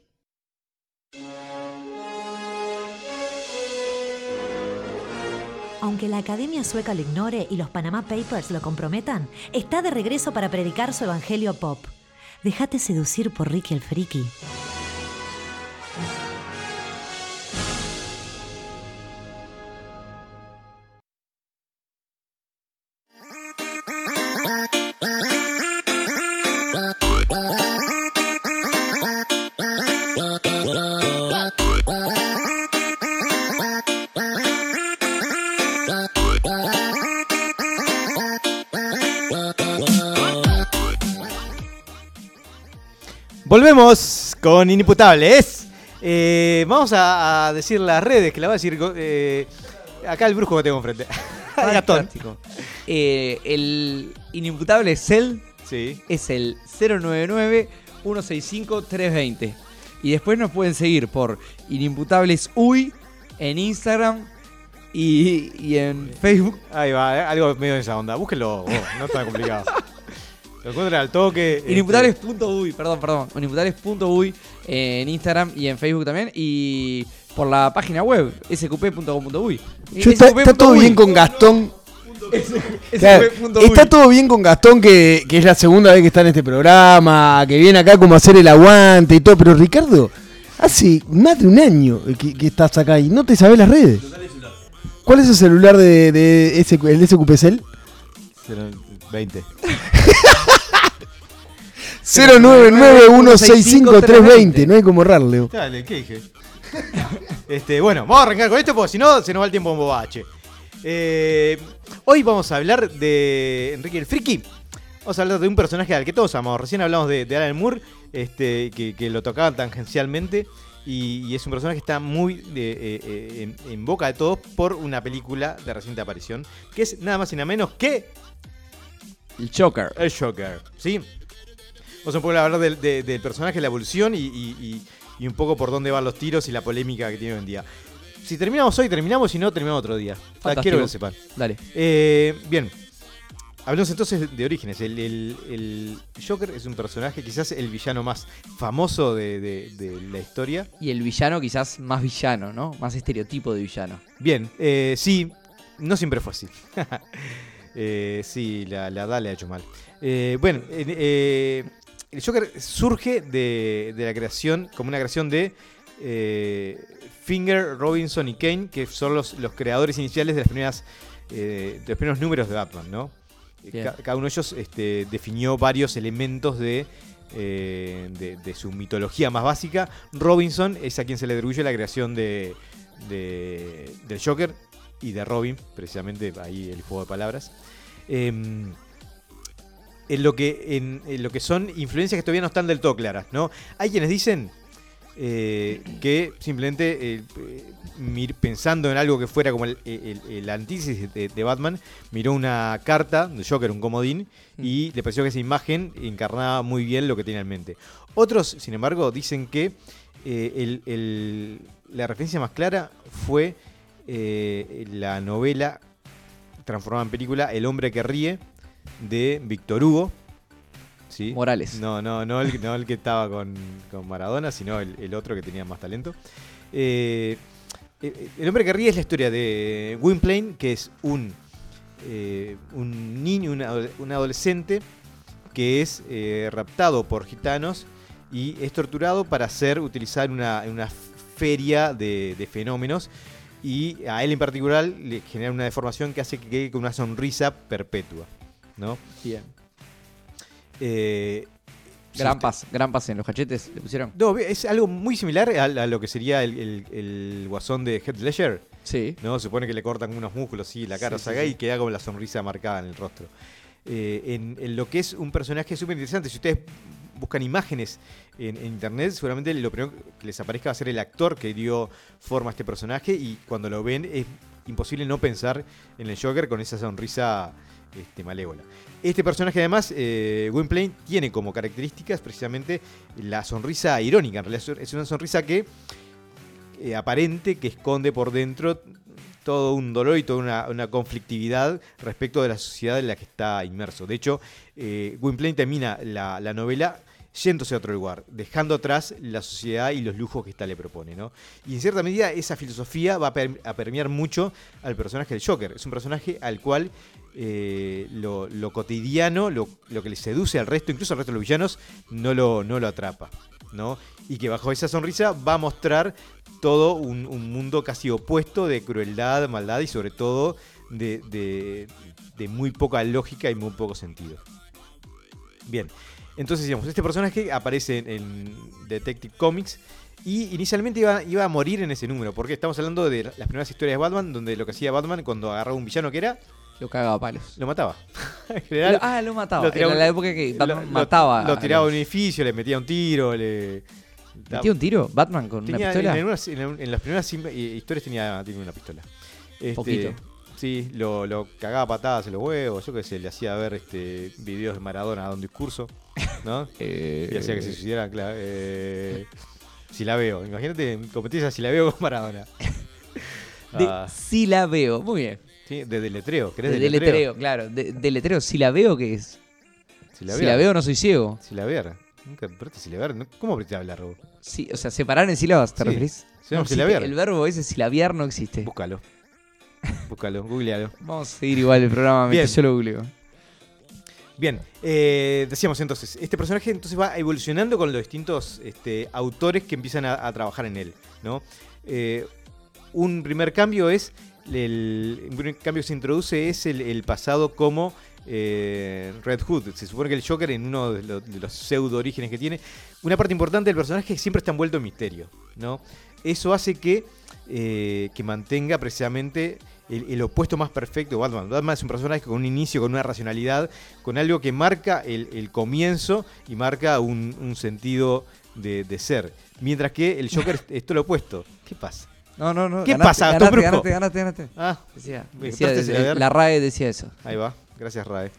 Aunque la Academia Sueca lo ignore y los Panama Papers lo comprometan, está de regreso para predicar su evangelio pop. Déjate seducir por Ricky el Friki.
Volvemos con Inimputables. Eh, vamos a, a decir las redes, que la va a decir eh, acá el brujo que tengo enfrente.
Fantástico. Eh, el inimputable Cell
Sí.
es el 099-165-320. Y después nos pueden seguir por Inimputables Uy en Instagram y, y en Facebook.
Ahí va, eh, algo medio de esa onda. Búsquenlo, vos, no es tan complicado. Lo encuentran al toque. este,
Inimputables.uy, perdón, perdón. Inimputables.uy en Instagram y en Facebook también. Y por la página web, sqp.com.uy.
Yo está, está todo bien con Gastón. Claro, está todo bien con Gastón, que, que es la segunda vez que está en este programa, que viene acá como a hacer el aguante y todo. Pero Ricardo, hace más de un año que, que estás acá y no te sabes las redes. ¿Cuál es el celular de, de ese, el SQP Cell?
20.
099165320, no hay como errarle.
Dale, ¿qué dije? este, bueno, vamos a arrancar con esto porque si no se nos va el tiempo en bobache. Eh, hoy vamos a hablar de Enrique el Friki. Vamos a hablar de un personaje al que todos amamos. Recién hablamos de, de Alan Moore, este, que, que lo tocaban tangencialmente. Y, y es un personaje que está muy eh, eh, eh, en, en boca de todos por una película de reciente aparición. Que es nada más y nada menos que
El Joker.
el Joker. ¿Sí? Vamos a poder hablar del, de- del personaje, la evolución y, y- y- un poco por dónde van los tiros y la polémica que tiene hoy en día. Si terminamos hoy, terminamos. Si no, terminamos otro día. O sea,
Fantástico.
quiero que lo sepan.
Dale.
Eh, bien. Hablemos entonces de orígenes. El, el- el Joker es un personaje, quizás el villano más famoso de, de- de la historia.
Y el villano quizás más villano, ¿no? Más estereotipo de villano.
Bien, eh, sí, no siempre fue así. Eh, sí, la, la edad le ha hecho mal. Eh, bueno, el Joker surge de, de la creación, como una creación de eh, Finger, Robinson y Kane, que son los, los creadores iniciales de las primeras eh, de los primeros números de Batman, ¿no? Eh, ca- cada uno de ellos este, definió varios elementos de, eh, de, de su mitología más básica. Robinson es a quien se le atribuye la creación de, de- del Joker y de Robin, precisamente ahí el juego de palabras. En, lo que, en, en lo que son influencias que todavía no están del todo claras, ¿no? Hay quienes dicen eh, que simplemente eh, mir- pensando en algo que fuera como el, el- el antítesis de, de Batman, miró una carta de Joker, un comodín, y le pareció que esa imagen encarnaba muy bien lo que tenía en mente. Otros, sin embargo, dicen que eh, el- el- la referencia más clara fue la novela transformada en película El hombre que ríe de Víctor Hugo. ¿sí?
Morales.
No, no, no el, no el que estaba con, con Maradona, sino el, el otro que tenía más talento. Eh, eh, el hombre que ríe es la historia de Gwynplaine, que es un, eh, un niño, un, ado- un adolescente que es eh, raptado por gitanos y es torturado para ser utilizado en una, en una feria de, de fenómenos. Y a él en particular le genera una deformación que hace que quede con una sonrisa perpetua. ¿No?
Bien.
Eh,
Gran
si-
pas, gran pas en los cachetes, le pusieron.
No, es algo muy similar a, a lo que sería el, el- el guasón de Heath Ledger.
Sí.
¿no? Se supone que le cortan unos músculos, sí, la cara
Sí,
saca
sí, sí.
y queda como la sonrisa marcada en el rostro. Eh, en, en lo que es un personaje súper interesante, si ustedes buscan imágenes en, en internet, seguramente lo primero que les aparezca va a ser el actor que dio forma a este personaje y cuando lo ven es imposible no pensar en el Joker con esa sonrisa este, malévola. Este personaje además, eh, Gwynplaine, tiene como características precisamente la sonrisa irónica, en realidad es una sonrisa que eh, aparente que esconde por dentro todo un dolor y toda una, una conflictividad respecto de la sociedad en la que está inmerso. De hecho, eh, Gwynplaine termina la, la novela yéndose a otro lugar, dejando atrás la sociedad y los lujos que esta le propone, ¿no? Y en cierta medida esa filosofía va a permear mucho al personaje del Joker. Es un personaje al cual eh, lo, cotidiano, lo, que le seduce al resto, incluso al resto de los villanos, no lo, no lo atrapa, ¿no? Y que bajo esa sonrisa va a mostrar todo un, un mundo casi opuesto de crueldad, maldad y sobre todo de, muy poca lógica y muy poco sentido. Bien, entonces digamos, este personaje aparece en, en Detective Comics y inicialmente iba, iba a morir en ese número, porque estamos hablando de las primeras historias de Batman, donde lo que hacía Batman cuando agarraba un villano que era,
Lo cagaba a palos.
lo mataba. en general,
ah, lo mataba.
lo tiraba
Era la época que Batman
lo-
mataba.
Lo,
a
tiraba a
los-
un edificio, le metía un tiro, le...
¿Metía un tiro? ¿Batman con
Tenía-
una pistola?
En, algunas- en- en las primeras im- eh, historias tenía, tenía una pistola. Este,
Poquito.
Sí, lo, lo cagaba a patadas en los huevos, yo qué sé, le hacía ver este videos de Maradona dando discurso, ¿no?
Eh,
Y hacía que se suicidaran, claro. eh, si la veo, imagínate competir a si la veo con Maradona.
de-
Ah,
sí la veo. Muy bien.
Sí, de deletreo, ¿querés
De
deletreo?
deletreo, claro. De, deletreo, si la veo, ¿qué es?
Si la,
si la veo, no soy ciego.
Si la ver. Nunca. ¿Cómo apretaste a hablar vos?
Sí, o sea, separar en sílabas, ¿te
Sí.
referís?
Se llama
No existe.
silabear.
El verbo ese silabiar no existe.
Búscalo. Búscalo, googlealo.
Vamos a seguir igual el programa
Bien.
mientras yo lo googleo.
Bien, eh, decíamos entonces, este personaje entonces va evolucionando con los distintos este, autores que empiezan a, a trabajar en él, ¿no? Eh, un primer cambio es, el, cambio que se introduce es el, el pasado como eh, Red Hood. Se supone que el Joker, en uno de, los- de los pseudo orígenes que tiene, una parte importante del personaje siempre está envuelto en misterio, ¿no? Eso hace que, eh, que mantenga precisamente el, el opuesto más perfecto de Batman. Batman es un personaje con un inicio, con una racionalidad, con algo que marca el, el comienzo y marca un, un sentido de, de ser. Mientras que el Joker es, es todo lo opuesto. ¿Qué pasa?
No, no, no.
¿Qué
ganaste,
pasa,
Ganaste,
Gastón Brusco?
ganaste, ganaste, ganaste.
Ah,
Decía, la RAE decía eso.
Ahí va, gracias Rae.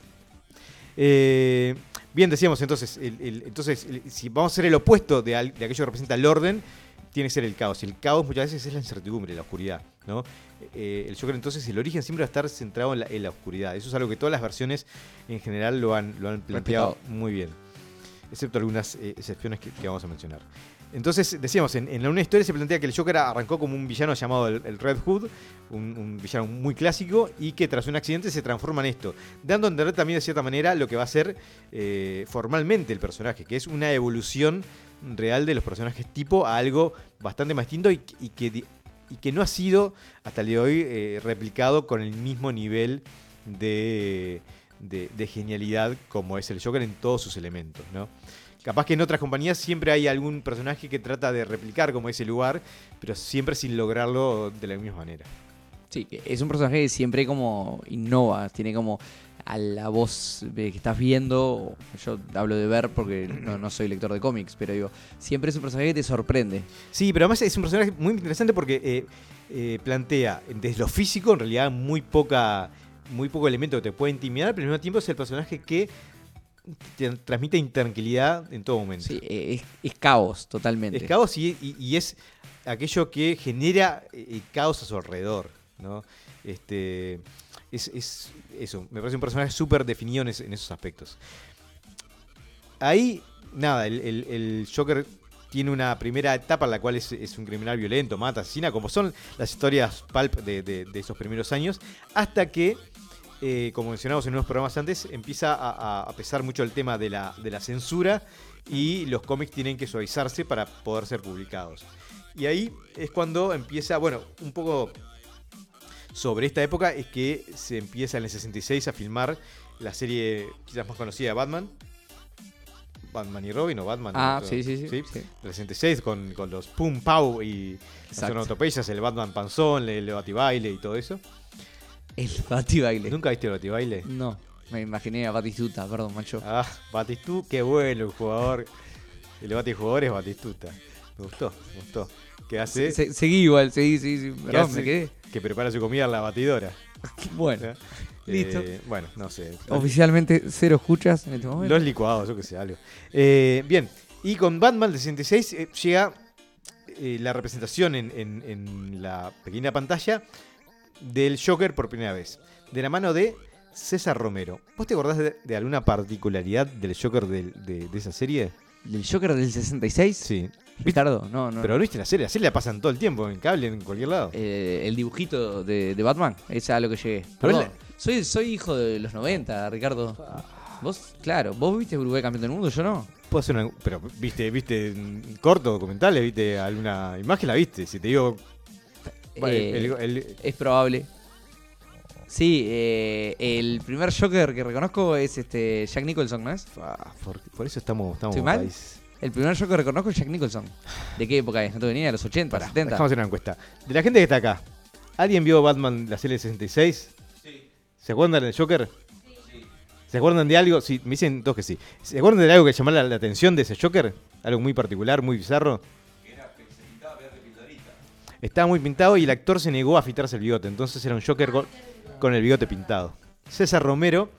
Eh, bien, decíamos entonces, el- el- entonces el- si vamos a ser el opuesto de, al- de aquello que representa el orden, tiene que ser el caos. Y el caos muchas veces es la incertidumbre, la oscuridad. ¿no? Eh, el Joker entonces, el origen siempre va a estar centrado en la, en la oscuridad. Eso es algo que todas las versiones en general lo han, lo han planteado muy bien. Excepto algunas eh, excepciones que, que vamos a mencionar. Entonces, decíamos, en, en una historia se plantea que el Joker arrancó como un villano llamado el, Red Hood, un, villano muy clásico, y que tras un accidente se transforma en esto, dando a entender también de cierta manera lo que va a ser eh, formalmente el personaje, que es una evolución real de los personajes tipo a algo bastante más distinto y, que, no ha sido hasta el día de hoy eh, replicado con el mismo nivel de- de genialidad como es el Joker en todos sus elementos, ¿no? Capaz que en otras compañías siempre hay algún personaje que trata de replicar como ese lugar, pero siempre sin lograrlo de la misma manera.
Sí, es un personaje que siempre como innova, tiene como a la voz que estás viendo, yo hablo de ver porque no, no soy lector de cómics, pero digo, siempre es un personaje que te sorprende.
Sí, pero además es un personaje muy interesante porque eh, eh, plantea desde lo físico en realidad muy poca muy poco elemento que te puede intimidar, pero al mismo tiempo es el personaje que transmite intranquilidad en todo momento.
Sí, eh, es, es caos totalmente.
Es caos y, y- y es aquello que genera eh, caos a su alrededor, ¿no? Este, es, es eso, me parece un personaje súper definido en, es- en esos aspectos. Ahí, nada, el, el- el Joker tiene una primera etapa en la cual es, es un criminal violento, mata, asesina, como son las historias pulp de, de- de esos primeros años, hasta que, eh, como mencionamos en unos programas antes, empieza a, pesar mucho el tema de la, de la censura y los cómics tienen que suavizarse para poder ser publicados. Y ahí es cuando empieza, bueno, un poco sobre esta época es que se empieza en el 66 a filmar la serie quizás más conocida de Batman. Batman y Robin o Batman.
Ah,
¿no?
sí, sí, sí, sí.
Del 66 con, con los Pum Pau y las onomatopeyas, el Batman Panzón, el, el Batibaile y todo eso.
El Batibaile.
¿Nunca viste el Batibaile?
No, me imaginé a Batistuta, perdón, macho.
Ah, Batistú, qué bueno el jugador. El batijugador es Batistuta. Me gustó, me gustó. ¿Qué hace?
Se- seguí igual, seguí, sí.
¿Qué
Perdón,
hace?
me quedé.
Que prepara su comida en la batidora.
Bueno,
¿eh?
Listo.
Eh, bueno, no sé.
oficialmente cero escuchas en este momento.
Los licuados, yo que sé, algo. Eh, bien, y con Batman del 66 eh, llega la representación en, en- en la pequeña pantalla del Joker por primera vez. De la mano de César Romero. ¿Vos te acordás de, de alguna particularidad del Joker de, de esa serie?
¿Del Joker del 66?
Sí.
Ricardo, no, no.
Pero no viste la serie, la serie la pasan todo el tiempo, en cable, en cualquier lado.
Eh, el dibujito de, de Batman, es a lo que llegué.
Pero
soy, soy hijo de los 90, Ricardo. Vos, claro, vos viste Uruguay campeón del mundo, yo no.
Puedo hacer una. Pero, ¿viste, viste mm, corto, documentales? ¿Viste alguna imagen? ¿La viste? Si te digo. Vale,
Eh,
el- el-
Es probable. Sí, eh, el primer Joker que reconozco es este Jack Nicholson, ¿no es?
ah, por, por eso estamos. estamos
¿Estoy mal?
país.
El primer Joker que reconozco es Jack Nicholson. ¿De qué época es? ¿No te venía? ¿De los 80,
Pará,
70?
Dejamos hacer una encuesta. De la gente que está acá, ¿alguien vio Batman la serie del 66? Sí. ¿Se acuerdan del Joker? Sí. ¿Se acuerdan de algo? Sí, me dicen todos que sí. ¿Se acuerdan de algo que llamó la, la atención de ese Joker? Algo muy particular, muy bizarro. Estaba muy pintado y el actor se negó a afitarse el bigote. Entonces era un Joker con, con el bigote pintado. César Romero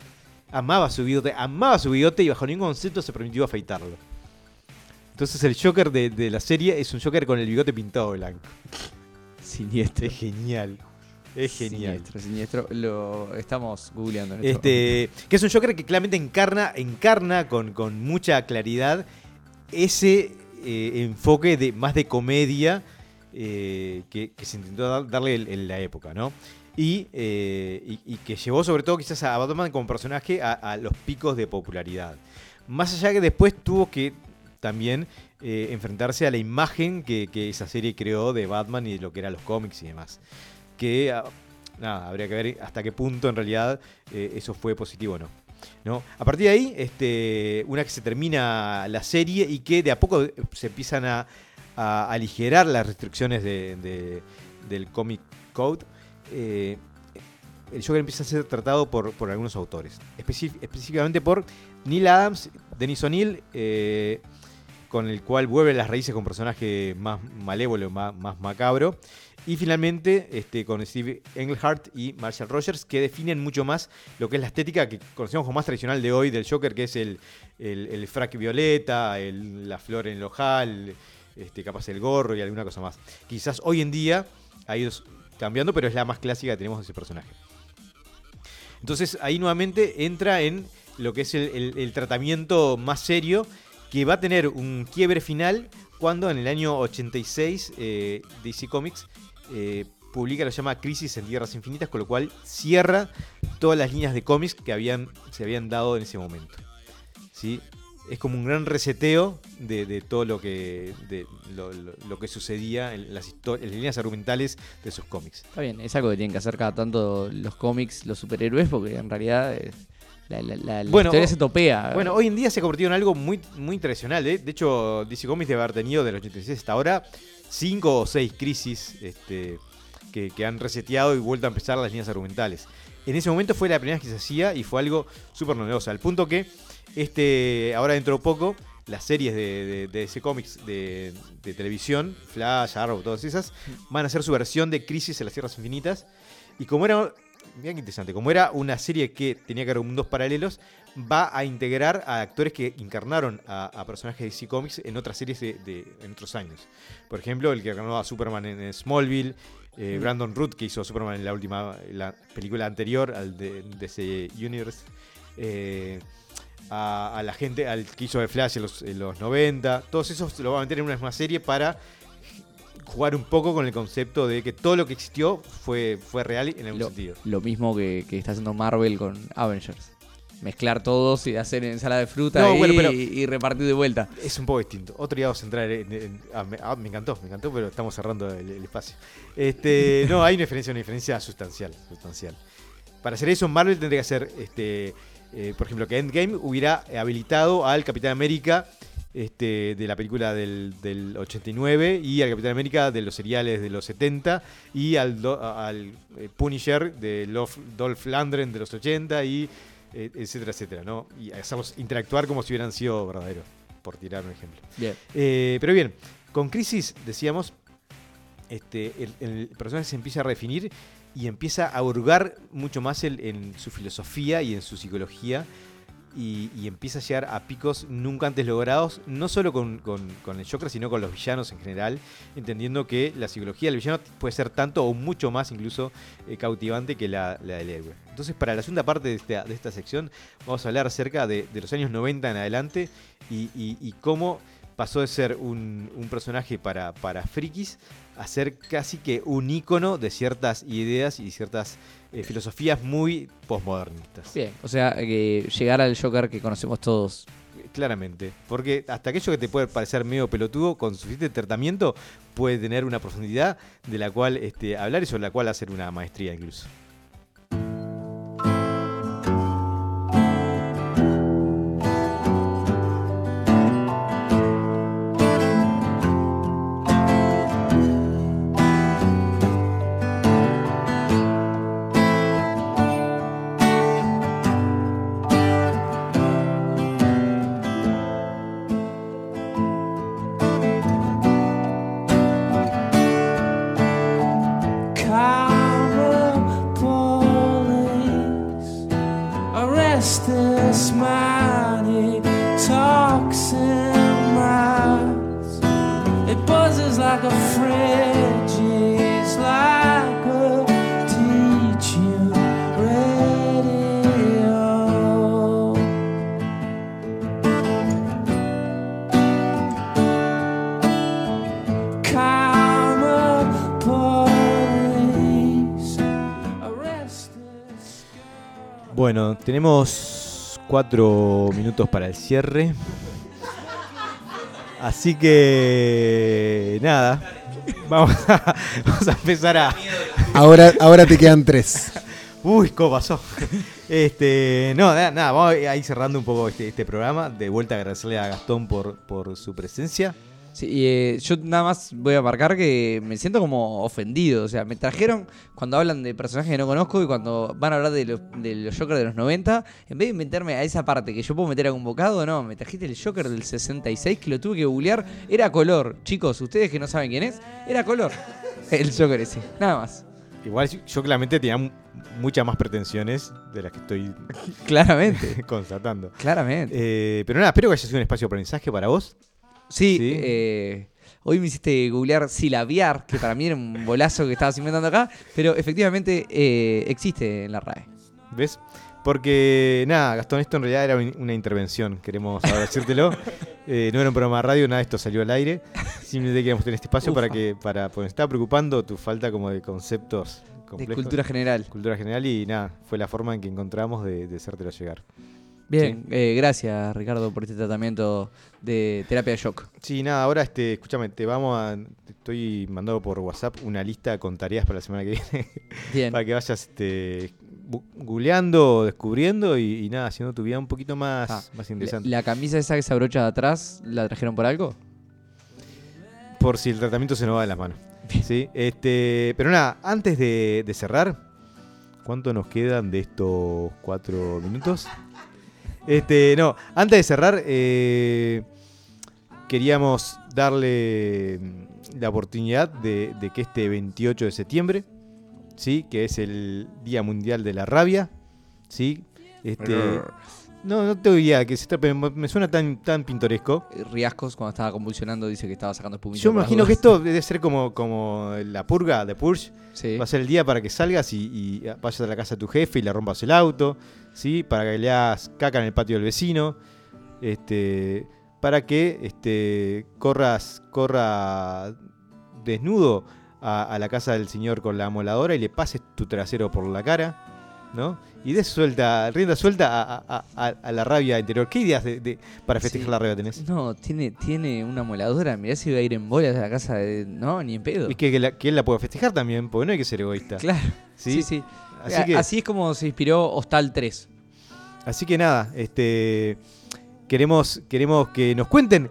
amaba su bigote, amaba su bigote y bajo ningún concepto se permitió afeitarlo. Entonces el Joker de, de la serie es un Joker con el bigote pintado blanco.
Siniestro.
Es genial. Es genial.
Siniestro, siniestro. Lo estamos googleando. en este
Este, que es un Joker que claramente encarna, encarna con, con mucha claridad ese eh, enfoque de más de comedia eh, que, se intentó dar- darle en, la época, ¿no? Y, eh, y- que llevó sobre todo quizás a Batman como personaje a, los picos de popularidad. Más allá que después tuvo que también eh, enfrentarse a la imagen que, esa serie creó de Batman y de lo que eran los cómics y demás. Que ah, nada, habría que ver hasta qué punto en realidad eso fue positivo o no. ¿no? A partir de ahí, este, una que se termina la serie y que de a poco se empiezan a, a aligerar las restricciones de- de- del Comic Code, eh, el Joker empieza a ser tratado por, algunos autores. Específicamente por Neil Adams, Denis O'Neill, eh, con el cual vuelve las raíces con personaje más malévolo, más, más macabro. Y finalmente este, con Steve Englehart y Marshall Rogers, que definen mucho más lo que es la estética que conocemos como más tradicional de hoy del Joker, que es el, el, el frac violeta, la flor en el ojal, este, capaz el gorro y alguna cosa más. Quizás hoy en día ha ido cambiando, pero es la más clásica que tenemos de ese personaje. Entonces ahí nuevamente entra en lo que es el, tratamiento más serio, que va a tener un quiebre final cuando en el año 86 eh, DC Comics eh, publica lo que llama Crisis en Tierras Infinitas, con lo cual cierra todas las líneas de cómics que habían, se habían dado en ese momento. ¿Sí? Es como un gran reseteo de, de todo lo que, de lo, lo- lo que sucedía en las, en las líneas argumentales de sus cómics.
Está bien, es algo que tienen que hacer cada tanto los cómics, los superhéroes, porque en realidad eh, la, la- la- la
Bueno,
historia se topea.
Bueno, hoy en día se ha convertido en algo muy, muy tradicional. ¿eh? De hecho, DC Comics debe haber tenido del 86 hasta ahora cinco o seis crisis este, que, que han reseteado y vuelto a empezar las líneas argumentales. En ese momento fue la primera vez que se hacía y fue algo súper novedoso. Al punto que este, ahora dentro de poco las series de, de, de DC Comics de, de televisión, Flash, Arrow, todas esas, van a hacer su versión de Crisis en las Tierras Infinitas. Y como era, mira qué interesante, como era una serie que tenía que haber mundos paralelos, va a integrar a actores que encarnaron a, personajes de DC Comics en otras series de, en otros años. Por ejemplo, el que encarnó a Superman en Smallville, eh, Brandon Root, que hizo Superman en la última la película anterior al de, de ese Universe. eh, a, a la gente, al que hizo de Flash en los, en los 90. Todos esos lo va a meter en una misma serie para jugar un poco con el concepto de que todo lo que existió fue, fue real en algún
lo,
sentido.
lo mismo que, que está haciendo Marvel con Avengers. Mezclar todos y hacer ensalada de fruta
No,
ahí
bueno, pero-
y, y repartir de vuelta.
Es un poco distinto. Otro día vamos a entrar en. en- ah, me, ah, me encantó, me encantó, pero estamos cerrando el, el espacio. Este, no, hay una diferencia, una diferencia sustancial, sustancial. Para hacer eso, Marvel tendría que hacer, este, eh, por ejemplo, que Endgame hubiera habilitado al Capitán América este, de la película del, del 89 y al Capitán América de los seriales de los 70 y al, do- al eh, Punisher de Dolph Lundgren de los 80 y etcétera, etcétera, ¿no? Y hacerlos interactuar como si hubieran sido verdaderos, por tirar un ejemplo.
Bien.
Eh, pero bien, con Crisis, decíamos, este, el, el personaje se empieza a redefinir y empieza a hurgar mucho más el- en su filosofía y en su psicología y, y empieza a llegar a picos nunca antes logrados, no solo con, con- con el Joker, sino con los villanos en general, entendiendo que la psicología del villano puede ser tanto o mucho más incluso eh, cautivante que la, la del héroe. Entonces, para la segunda parte de esta, de esta sección, vamos a hablar acerca de, de los años 90 en adelante y, y- y cómo pasó de ser un, un personaje para, para frikis a ser casi que un ícono de ciertas ideas y ciertas eh, filosofías muy postmodernistas.
Bien, o sea, que llegar al Joker que conocemos todos.
Claramente. Porque hasta aquello que te puede parecer medio pelotudo, con suficiente tratamiento, puede tener una profundidad de la cual este, hablar y sobre la cual hacer una maestría incluso. Tenemos cuatro minutos para el cierre. Así que nada, vamos a, vamos a empezar a...
Ahora, ahora te quedan tres.
Uy, ¿cómo pasó? Este, no, nada, nada, vamos a ir cerrando un poco este, este programa. De vuelta agradecerle a Gastón por, por su presencia.
Sí, y, eh, yo nada más voy a marcar que me siento como ofendido. O sea, me trajeron cuando hablan de personajes que no conozco y cuando van a hablar de los, de los Joker de los 90, en vez de meterme a esa parte que yo puedo meter a un bocado, no, me trajiste el Joker del 66 que lo tuve que googlear. Era color. Chicos, ustedes que no saben quién es, era color. El Joker ese, nada más.
Igual yo- claramente tenía mu- muchas más pretensiones de las que estoy
Claramente,
constatando.
claramente.
Eh, pero nada, espero que haya sido un espacio de aprendizaje para vos.
Sí,
Sí.
eh, hoy me hiciste googlear silabiar, que para mí era un bolazo que estabas inventando acá, pero efectivamente eh, existe en la RAE.
¿Ves? Porque, nada, Gastón, esto en realidad era un- una intervención, queremos ahora decírtelo. Eh, no era un programa de radio, nada de esto salió al aire. Simplemente queríamos tener este espacio para que, para, porque me estaba preocupando tu falta como de conceptos
De cultura general.
Cultura general y nada, fue la forma en que encontramos de, de hacértelo llegar.
Bien, eh, gracias Ricardo por este tratamiento de terapia de shock.
Sí, nada, ahora este, escúchame, te vamos a. te estoy mandando por WhatsApp una lista con tareas para la semana que viene.
Bien.
para que vayas este, googleando, descubriendo y, y nada, haciendo tu vida un poquito más,
Ah,
más
La,
interesante.
la camisa esa que se abrocha de atrás, ¿la trajeron por algo?
por si el tratamiento se nos va de las manos. ¿sí? Este, pero nada, antes de, de cerrar, ¿cuánto nos quedan de estos cuatro minutos? Este, no, antes de cerrar, eh, queríamos darle mm, la oportunidad de, de que este 28 de septiembre, ¿sí? que es el Día Mundial de la Rabia, ¿sí? Este, no, no te oía que se me me suena tan, tan pintoresco.
Eh, Riascos, cuando estaba convulsionando, dice que estaba sacando espumita.
Yo me imagino que esto debe ser como, como la purga de Purge.
Sí.
Va a ser el día para que salgas y, y vayas a la casa de tu jefe y le rompas el auto, ¿sí? Para que le hagas caca en el patio del vecino, este, para que este, corras, corra desnudo a, a la casa del señor con la amoladora y le pases tu trasero por la cara, ¿no? Y des suelta, rienda suelta a, a- a- a la rabia interior. ¿Qué ideas de, de- para festejar
Sí.
la rabia tenés?
No, tiene, tiene una moladora. Mirá si iba a ir en bolas a la casa de. No, ni en pedo.
Y que, que la- que él la pueda festejar también, porque no hay que ser egoísta.
Claro.
¿sí?
Sí, sí.
Así
A-
que,
Así es como se inspiró Hostal 3.
así que nada, este, queremos, queremos que nos cuenten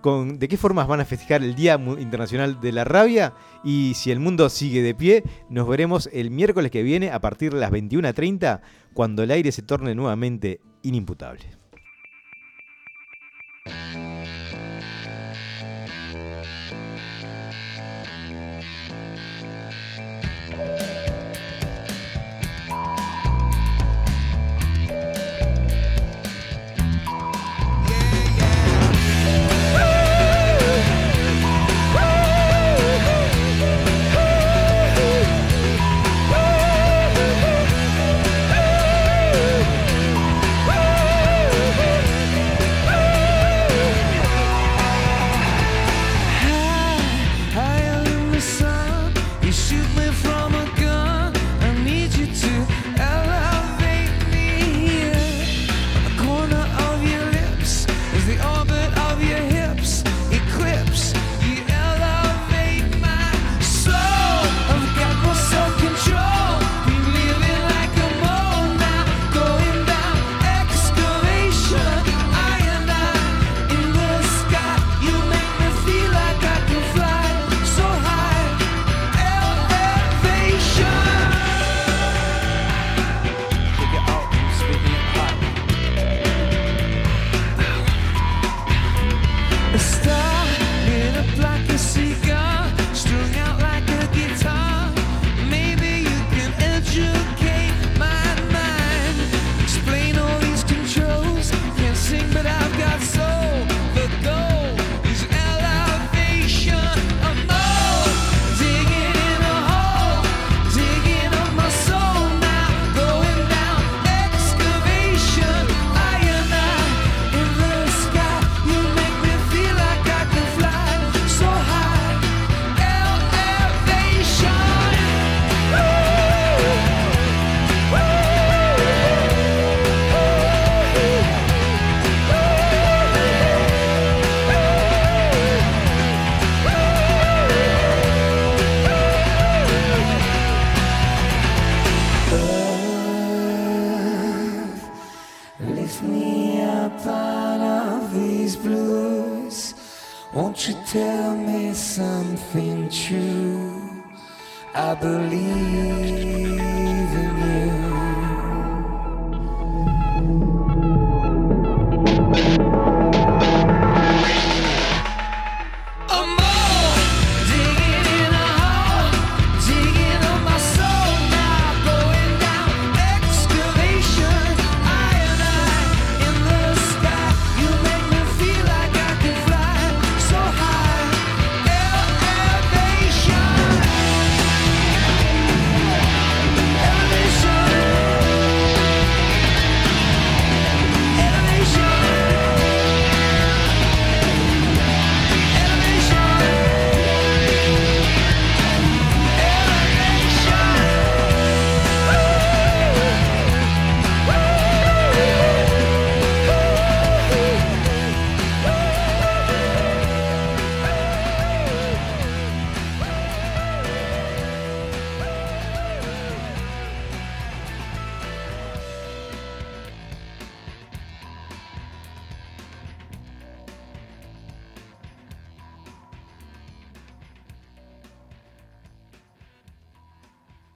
con, de qué formas van a festejar el Día Internacional de la Rabia y si el mundo sigue de pie, nos veremos el miércoles que viene a partir de las 21.30 cuando el aire se torne nuevamente inimputable.